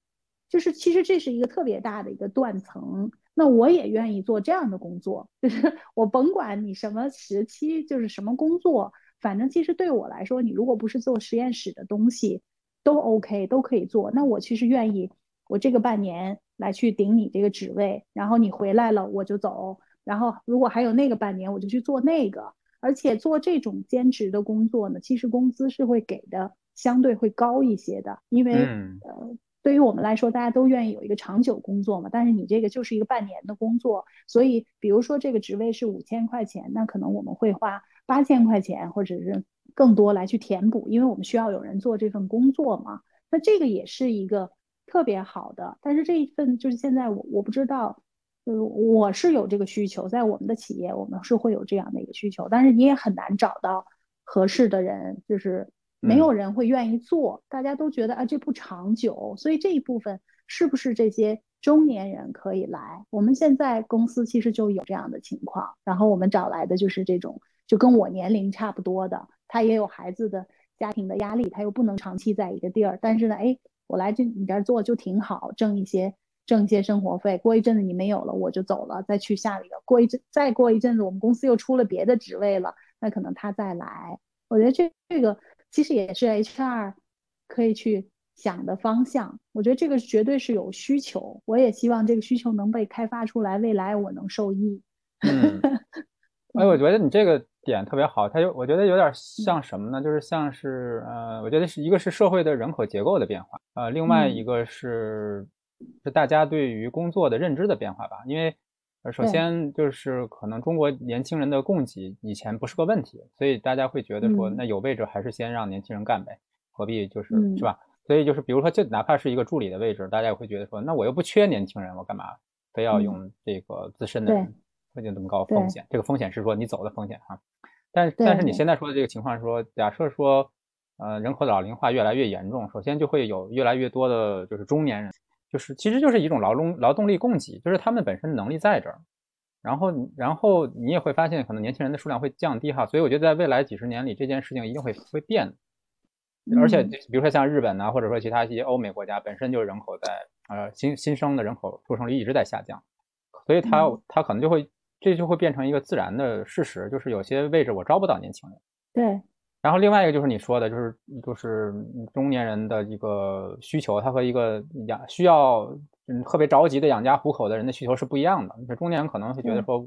就是其实这是一个特别大的一个断层。那我也愿意做这样的工作，<laughs> 就是我甭管你什么时期，就是什么工作，反正其实对我来说，你如果不是做实验室的东西，都 OK，都可以做。那我其实愿意。我这个半年来去顶你这个职位，然后你回来了我就走，然后如果还有那个半年我就去做那个，而且做这种兼职的工作呢，其实工资是会给的相对会高一些的，因为呃对于我们来说大家都愿意有一个长久工作嘛，但是你这个就是一个半年的工作，所以比如说这个职位是五千块钱，那可能我们会花八千块钱或者是更多来去填补，因为我们需要有人做这份工作嘛，那这个也是一个。特别好的，但是这一份就是现在我我不知道，呃，我是有这个需求，在我们的企业我们是会有这样的一个需求，但是你也很难找到合适的人，就是没有人会愿意做，大家都觉得啊这不长久，所以这一部分是不是这些中年人可以来？我们现在公司其实就有这样的情况，然后我们找来的就是这种就跟我年龄差不多的，他也有孩子的家庭的压力，他又不能长期在一个地儿，但是呢，哎。我来这你这儿做就挺好，挣一些挣一些生活费。过一阵子你没有了，我就走了，再去下一个。过一阵再过一阵子，我们公司又出了别的职位了，那可能他再来。我觉得这这个其实也是 HR 可以去想的方向。我觉得这个绝对是有需求，我也希望这个需求能被开发出来，未来我能受益。嗯，<laughs> 哎，我觉得你这个。点特别好，它有我觉得有点像什么呢？就是像是呃，我觉得是一个是社会的人口结构的变化，呃，另外一个是是大家对于工作的认知的变化吧。因为呃，首先就是可能中国年轻人的供给以前不是个问题，所以大家会觉得说，那有位置还是先让年轻人干呗，何必就是是吧？所以就是比如说，就哪怕是一个助理的位置，大家也会觉得说，那我又不缺年轻人，我干嘛非要用这个资深的人？会有这么高风险？这个风险是说你走的风险哈。但但是你现在说的这个情况是说，假设说，呃，人口老龄化越来越严重，首先就会有越来越多的就是中年人，就是其实就是一种劳动劳动力供给，就是他们本身能力在这儿，然后然后你也会发现可能年轻人的数量会降低哈，所以我觉得在未来几十年里这件事情一定会会变，而且比如说像日本呐，或者说其他一些欧美国家，本身就是人口在呃新新生的人口出生率一直在下降，所以它它可能就会。这就会变成一个自然的事实，就是有些位置我招不到年轻人。对。然后另外一个就是你说的，就是就是中年人的一个需求，他和一个养需要嗯特别着急的养家糊口的人的需求是不一样的。这中年人可能会觉得说，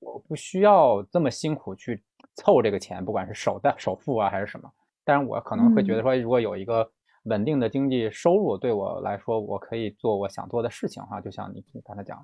我不需要这么辛苦去凑这个钱，不管是首贷、首付啊还是什么。但是我可能会觉得说，如果有一个稳定的经济收入，对我来说，我可以做我想做的事情哈。就像你刚才讲，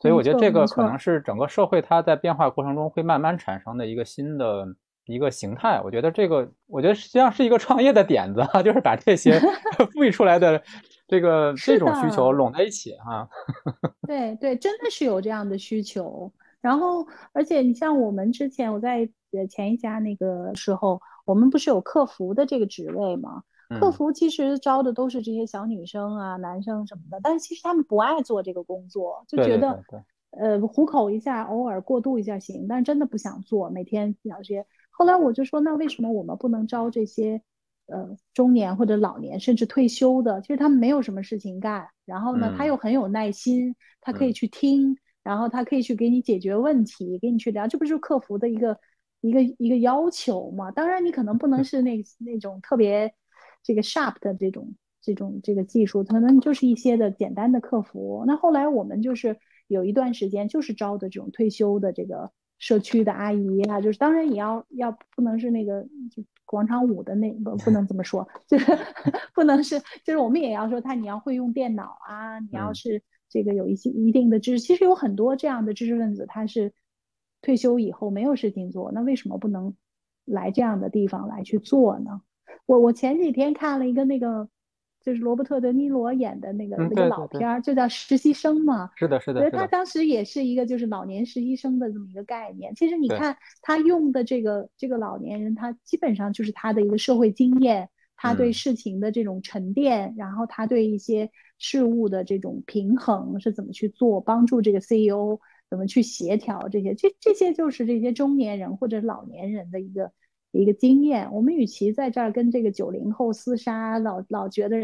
所以我觉得这个可能是整个社会它在变化过程中会慢慢产生的一个新的一个形态。我觉得这个，我觉得实际上是一个创业的点子哈，<laughs> 就是把这些 <laughs> 赋予出来的这个这种需求拢在一起啊。<laughs> 对对，真的是有这样的需求。然后，而且你像我们之前我在前一家那个时候。我们不是有客服的这个职位吗？客服其实招的都是这些小女生啊、男生什么的，但是其实他们不爱做这个工作，就觉得，呃，糊口一下，偶尔过渡一下行，但是真的不想做，每天聊这些。后来我就说，那为什么我们不能招这些，呃，中年或者老年甚至退休的？其实他们没有什么事情干，然后呢，他又很有耐心，他可以去听，然后他可以去给你解决问题，给你去聊，这不是客服的一个。一个一个要求嘛，当然你可能不能是那那种特别这个 sharp 的这种这种这个技术，可能就是一些的简单的客服。那后来我们就是有一段时间就是招的这种退休的这个社区的阿姨啊，就是当然也要要不能是那个就广场舞的那不不能这么说，<laughs> 就是不能是就是我们也要说他你要会用电脑啊，你要是这个有一些一定的知识，其实有很多这样的知识分子他是。退休以后没有事情做，那为什么不能来这样的地方来去做呢？我我前几天看了一个那个，就是罗伯特·德尼罗演的那个那个老片儿，就叫《实习生》嘛。是的，是的。所以他当时也是一个就是老年实习生的这么一个概念。其实你看他用的这个这个老年人，他基本上就是他的一个社会经验，他对事情的这种沉淀，然后他对一些事物的这种平衡是怎么去做，帮助这个 CEO。怎么去协调这些？这这些就是这些中年人或者老年人的一个一个经验。我们与其在这儿跟这个九零后厮杀，老老觉得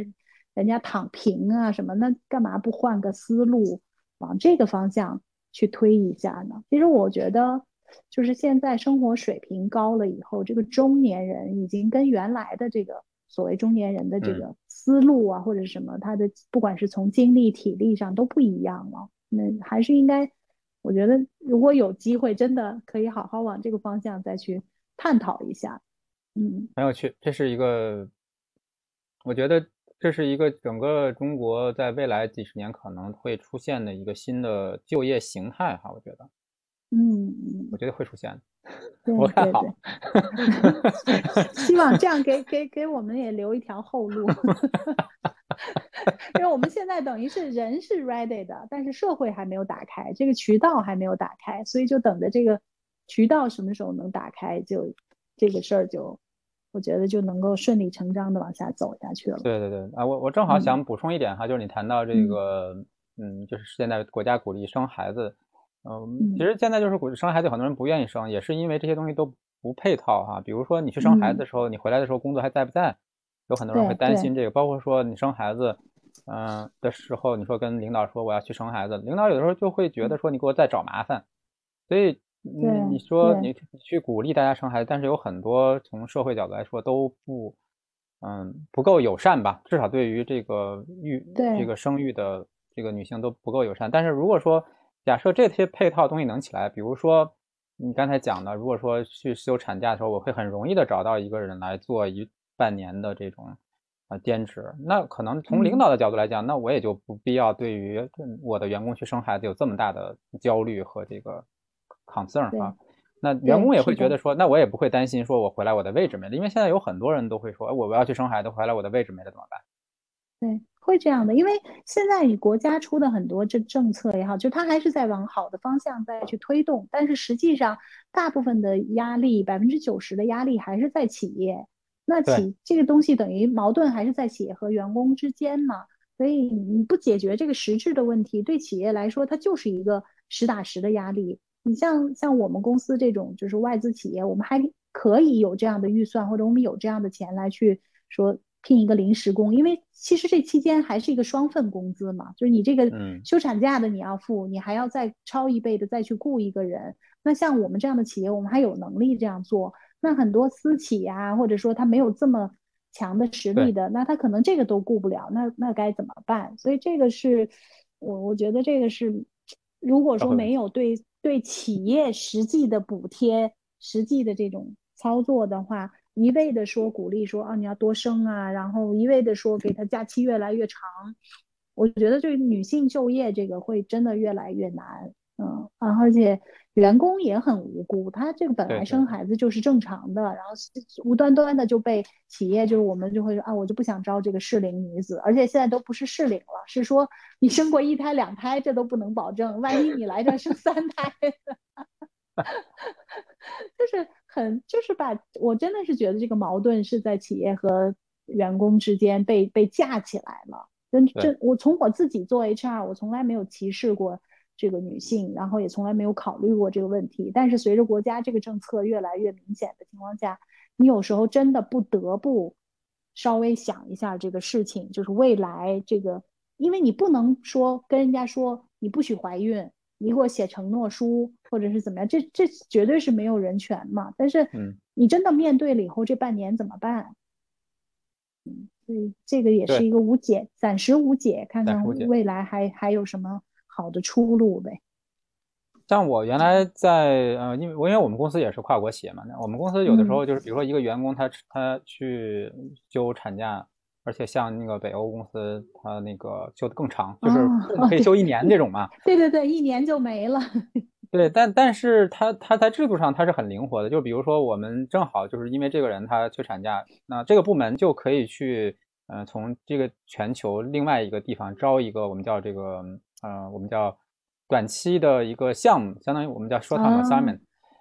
人家躺平啊什么，那干嘛不换个思路，往这个方向去推一下呢？其实我觉得，就是现在生活水平高了以后，这个中年人已经跟原来的这个所谓中年人的这个思路啊，或者什么，他的不管是从精力、体力上都不一样了。那还是应该。我觉得如果有机会，真的可以好好往这个方向再去探讨一下。嗯，很有趣，这是一个，我觉得这是一个整个中国在未来几十年可能会出现的一个新的就业形态哈。我觉得，嗯，我觉得会出现。我看好，<laughs> 希望这样给给给我们也留一条后路。<laughs> 因为我们现在等于是人是 ready 的，但是社会还没有打开，这个渠道还没有打开，所以就等着这个渠道什么时候能打开，就这个事儿就我觉得就能够顺理成章的往下走下去了。对对对，啊，我我正好想补充一点哈，就是你谈到这个，嗯，就是现在国家鼓励生孩子，嗯，其实现在就是鼓生孩子，很多人不愿意生，也是因为这些东西都不配套哈。比如说你去生孩子的时候，你回来的时候工作还在不在？有很多人会担心这个，包括说你生孩子，嗯的时候，你说跟领导说我要去生孩子，领导有的时候就会觉得说你给我再找麻烦，所以你你说你去鼓励大家生孩子，但是有很多从社会角度来说都不，嗯不够友善吧，至少对于这个育这个生育的这个女性都不够友善。但是如果说假设这些配套东西能起来，比如说你刚才讲的，如果说去休产假的时候，我会很容易的找到一个人来做一。半年的这种啊兼职，那可能从领导的角度来讲，那我也就不必要对于我的员工去生孩子有这么大的焦虑和这个 concern 啊。那员工也会觉得说，那我也不会担心说我回来我的位置没了，因为现在有很多人都会说，我我要去生孩子回来我的位置没了怎么办？对，会这样的，因为现在你国家出的很多这政策也好，就它还是在往好的方向再去推动，但是实际上大部分的压力，百分之九十的压力还是在企业。那企这个东西等于矛盾还是在企业和员工之间嘛？所以你不解决这个实质的问题，对企业来说它就是一个实打实的压力。你像像我们公司这种就是外资企业，我们还可以有这样的预算，或者我们有这样的钱来去说聘一个临时工，因为其实这期间还是一个双份工资嘛，就是你这个休产假的你要付，你还要再超一倍的再去雇一个人。那像我们这样的企业，我们还有能力这样做。那很多私企呀，或者说他没有这么强的实力的，那他可能这个都顾不了，那那该怎么办？所以这个是，我我觉得这个是，如果说没有对对企业实际的补贴，实际的这种操作的话，一味的说鼓励说啊你要多生啊，然后一味的说给他假期越来越长，我觉得对女性就业这个会真的越来越难。嗯啊，而且员工也很无辜，他这个本来生孩子就是正常的，然后无端端的就被企业就是我们就会说啊，我就不想招这个适龄女子，而且现在都不是适龄了，是说你生过一胎两胎这都不能保证，万一你来这生三胎，<laughs> 就是很就是把我真的是觉得这个矛盾是在企业和员工之间被被架起来了，真真我从我自己做 HR，我从来没有歧视过。这个女性，然后也从来没有考虑过这个问题。但是随着国家这个政策越来越明显的情况下，你有时候真的不得不稍微想一下这个事情，就是未来这个，因为你不能说跟人家说你不许怀孕，你给我写承诺书或者是怎么样，这这绝对是没有人权嘛。但是，你真的面对了以后，这半年怎么办？嗯，所以这个也是一个无解，暂时无解，看看未来还还有什么。好的出路呗。像我原来在呃，因为我因为我们公司也是跨国企业嘛，那我们公司有的时候就是，比如说一个员工他他去休产假，而且像那个北欧公司，他那个休的更长，就是可以休一年这种嘛。对对对，一年就没了。<laughs> 对，但但是他他在制度上他是很灵活的，就比如说我们正好就是因为这个人他休产假，那这个部门就可以去呃从这个全球另外一个地方招一个我们叫这个。呃，我们叫短期的一个项目，相当于我们叫 short-term assignment，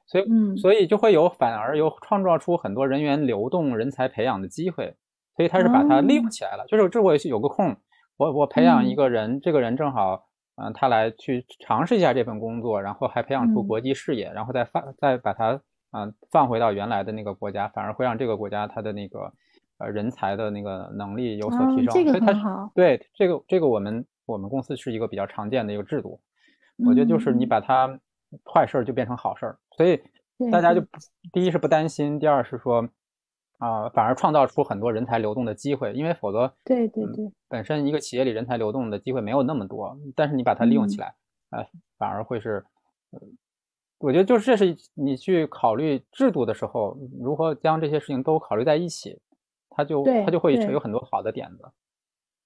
所以所以就会有反而有创造出很多人员流动、人才培养的机会，所以他是把它利用起来了。就是这我有个空，我我培养一个人，这个人正好，嗯，他来去尝试一下这份工作，然后还培养出国际视野，然后再放再把他嗯放回到原来的那个国家，反而会让这个国家他的那个呃人才的那个能力有所提升。这个很好。对这个这个我们。我们公司是一个比较常见的一个制度，我觉得就是你把它坏事儿就变成好事儿，所以大家就第一是不担心，第二是说啊，反而创造出很多人才流动的机会，因为否则对对对，本身一个企业里人才流动的机会没有那么多，但是你把它利用起来，呃，反而会是，我觉得就是这是你去考虑制度的时候，如何将这些事情都考虑在一起，它就它就会有很多好的点子。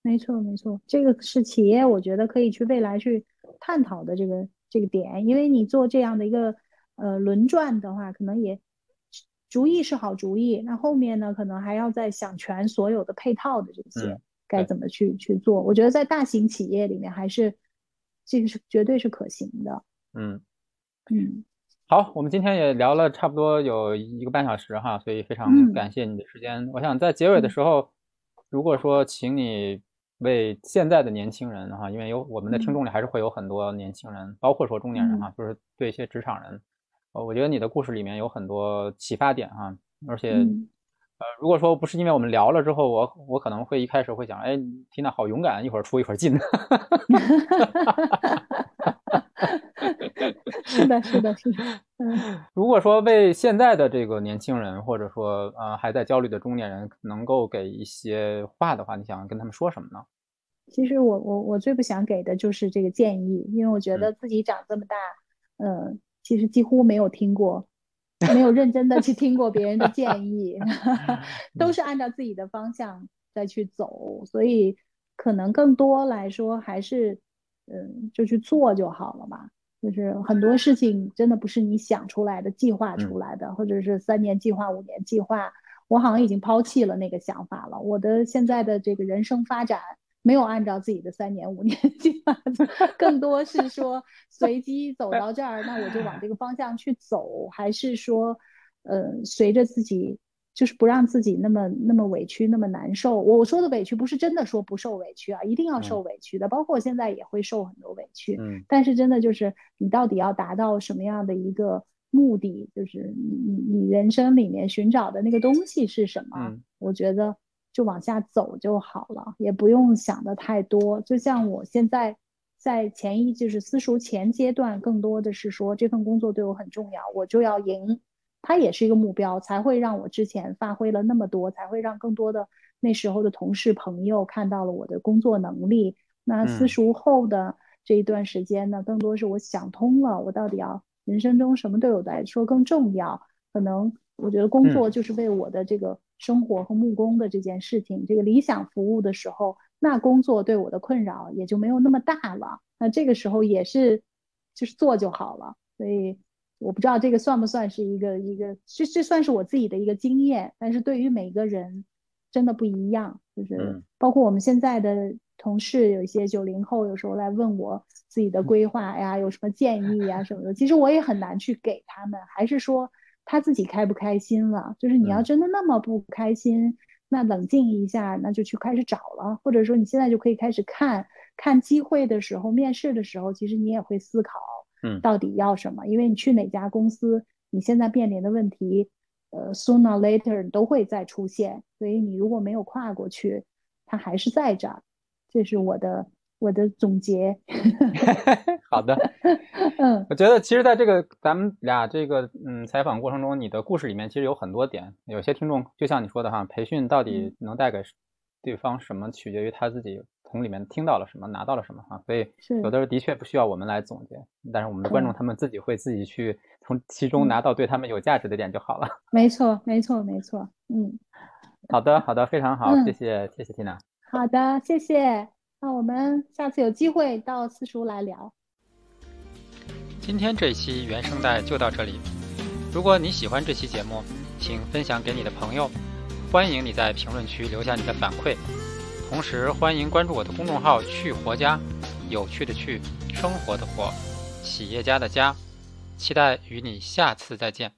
没错，没错，这个是企业，我觉得可以去未来去探讨的这个这个点，因为你做这样的一个呃轮转的话，可能也主意是好主意，那后面呢，可能还要再想全所有的配套的这些该怎么去去做。我觉得在大型企业里面，还是这个是绝对是可行的。嗯嗯，好，我们今天也聊了差不多有一个半小时哈，所以非常感谢你的时间。我想在结尾的时候，如果说请你。为现在的年轻人哈，因为有我们的听众里还是会有很多年轻人，包括说中年人哈，就是对一些职场人，呃，我觉得你的故事里面有很多启发点哈，而且，呃，如果说不是因为我们聊了之后，我我可能会一开始会想，哎，缇娜好勇敢，一会儿出一会儿进。<laughs> <laughs> 是的，是的，是的。嗯，<laughs> 如果说为现在的这个年轻人，或者说呃还在焦虑的中年人，能够给一些话的话，你想跟他们说什么呢？其实我我我最不想给的就是这个建议，因为我觉得自己长这么大，嗯，其实几乎没有听过，没有认真的去听过别人的建议，<laughs> 都是按照自己的方向再去走，所以可能更多来说还是，嗯，就去做就好了嘛。就是很多事情真的不是你想出来的、计划出来的，或者是三年计划、五年计划。我好像已经抛弃了那个想法了。我的现在的这个人生发展没有按照自己的三年、五年 <laughs> 计划，更多是说随机走到这儿，那我就往这个方向去走，还是说，呃，随着自己。就是不让自己那么那么委屈，那么难受。我说的委屈不是真的说不受委屈啊，一定要受委屈的。包括我现在也会受很多委屈，嗯。但是真的就是你到底要达到什么样的一个目的？就是你你你人生里面寻找的那个东西是什么？我觉得就往下走就好了，也不用想的太多。就像我现在在前一就是私塾前阶段，更多的是说这份工作对我很重要，我就要赢。它也是一个目标，才会让我之前发挥了那么多，才会让更多的那时候的同事朋友看到了我的工作能力。那私塾后的这一段时间呢，更多是我想通了，我到底要人生中什么对我来说更重要？可能我觉得工作就是为我的这个生活和木工的这件事情，这个理想服务的时候，那工作对我的困扰也就没有那么大了。那这个时候也是就是做就好了。所以我不知道这个算不算是一个一个，这这算是我自己的一个经验，但是对于每个人真的不一样，就是包括我们现在的。同事有一些九零后，有时候来问我自己的规划呀，有什么建议呀什么的。其实我也很难去给他们，还是说他自己开不开心了？就是你要真的那么不开心，那冷静一下，那就去开始找了。或者说你现在就可以开始看看机会的时候，面试的时候，其实你也会思考，嗯，到底要什么？因为你去哪家公司，你现在面临的问题，呃，sooner later 都会再出现。所以你如果没有跨过去，它还是在这儿。这是我的我的总结。<laughs> 好的，<laughs> 嗯，我觉得其实在这个咱们俩这个嗯采访过程中，你的故事里面其实有很多点。有些听众就像你说的哈，培训到底能带给对方什么，取决于他自己从里面听到了什么，拿到了什么哈。所以有的时候的确不需要我们来总结，但是我们的观众他们自己会自己去从其中拿到对他们有价值的点就好了。没错，没错，没错。嗯，好的，好的，非常好，谢谢，谢谢 Tina。好的，谢谢。那我们下次有机会到四叔来聊。今天这一期原声带就到这里。如果你喜欢这期节目，请分享给你的朋友。欢迎你在评论区留下你的反馈。同时欢迎关注我的公众号“去活家”，有趣的去，生活的活，企业家的家。期待与你下次再见。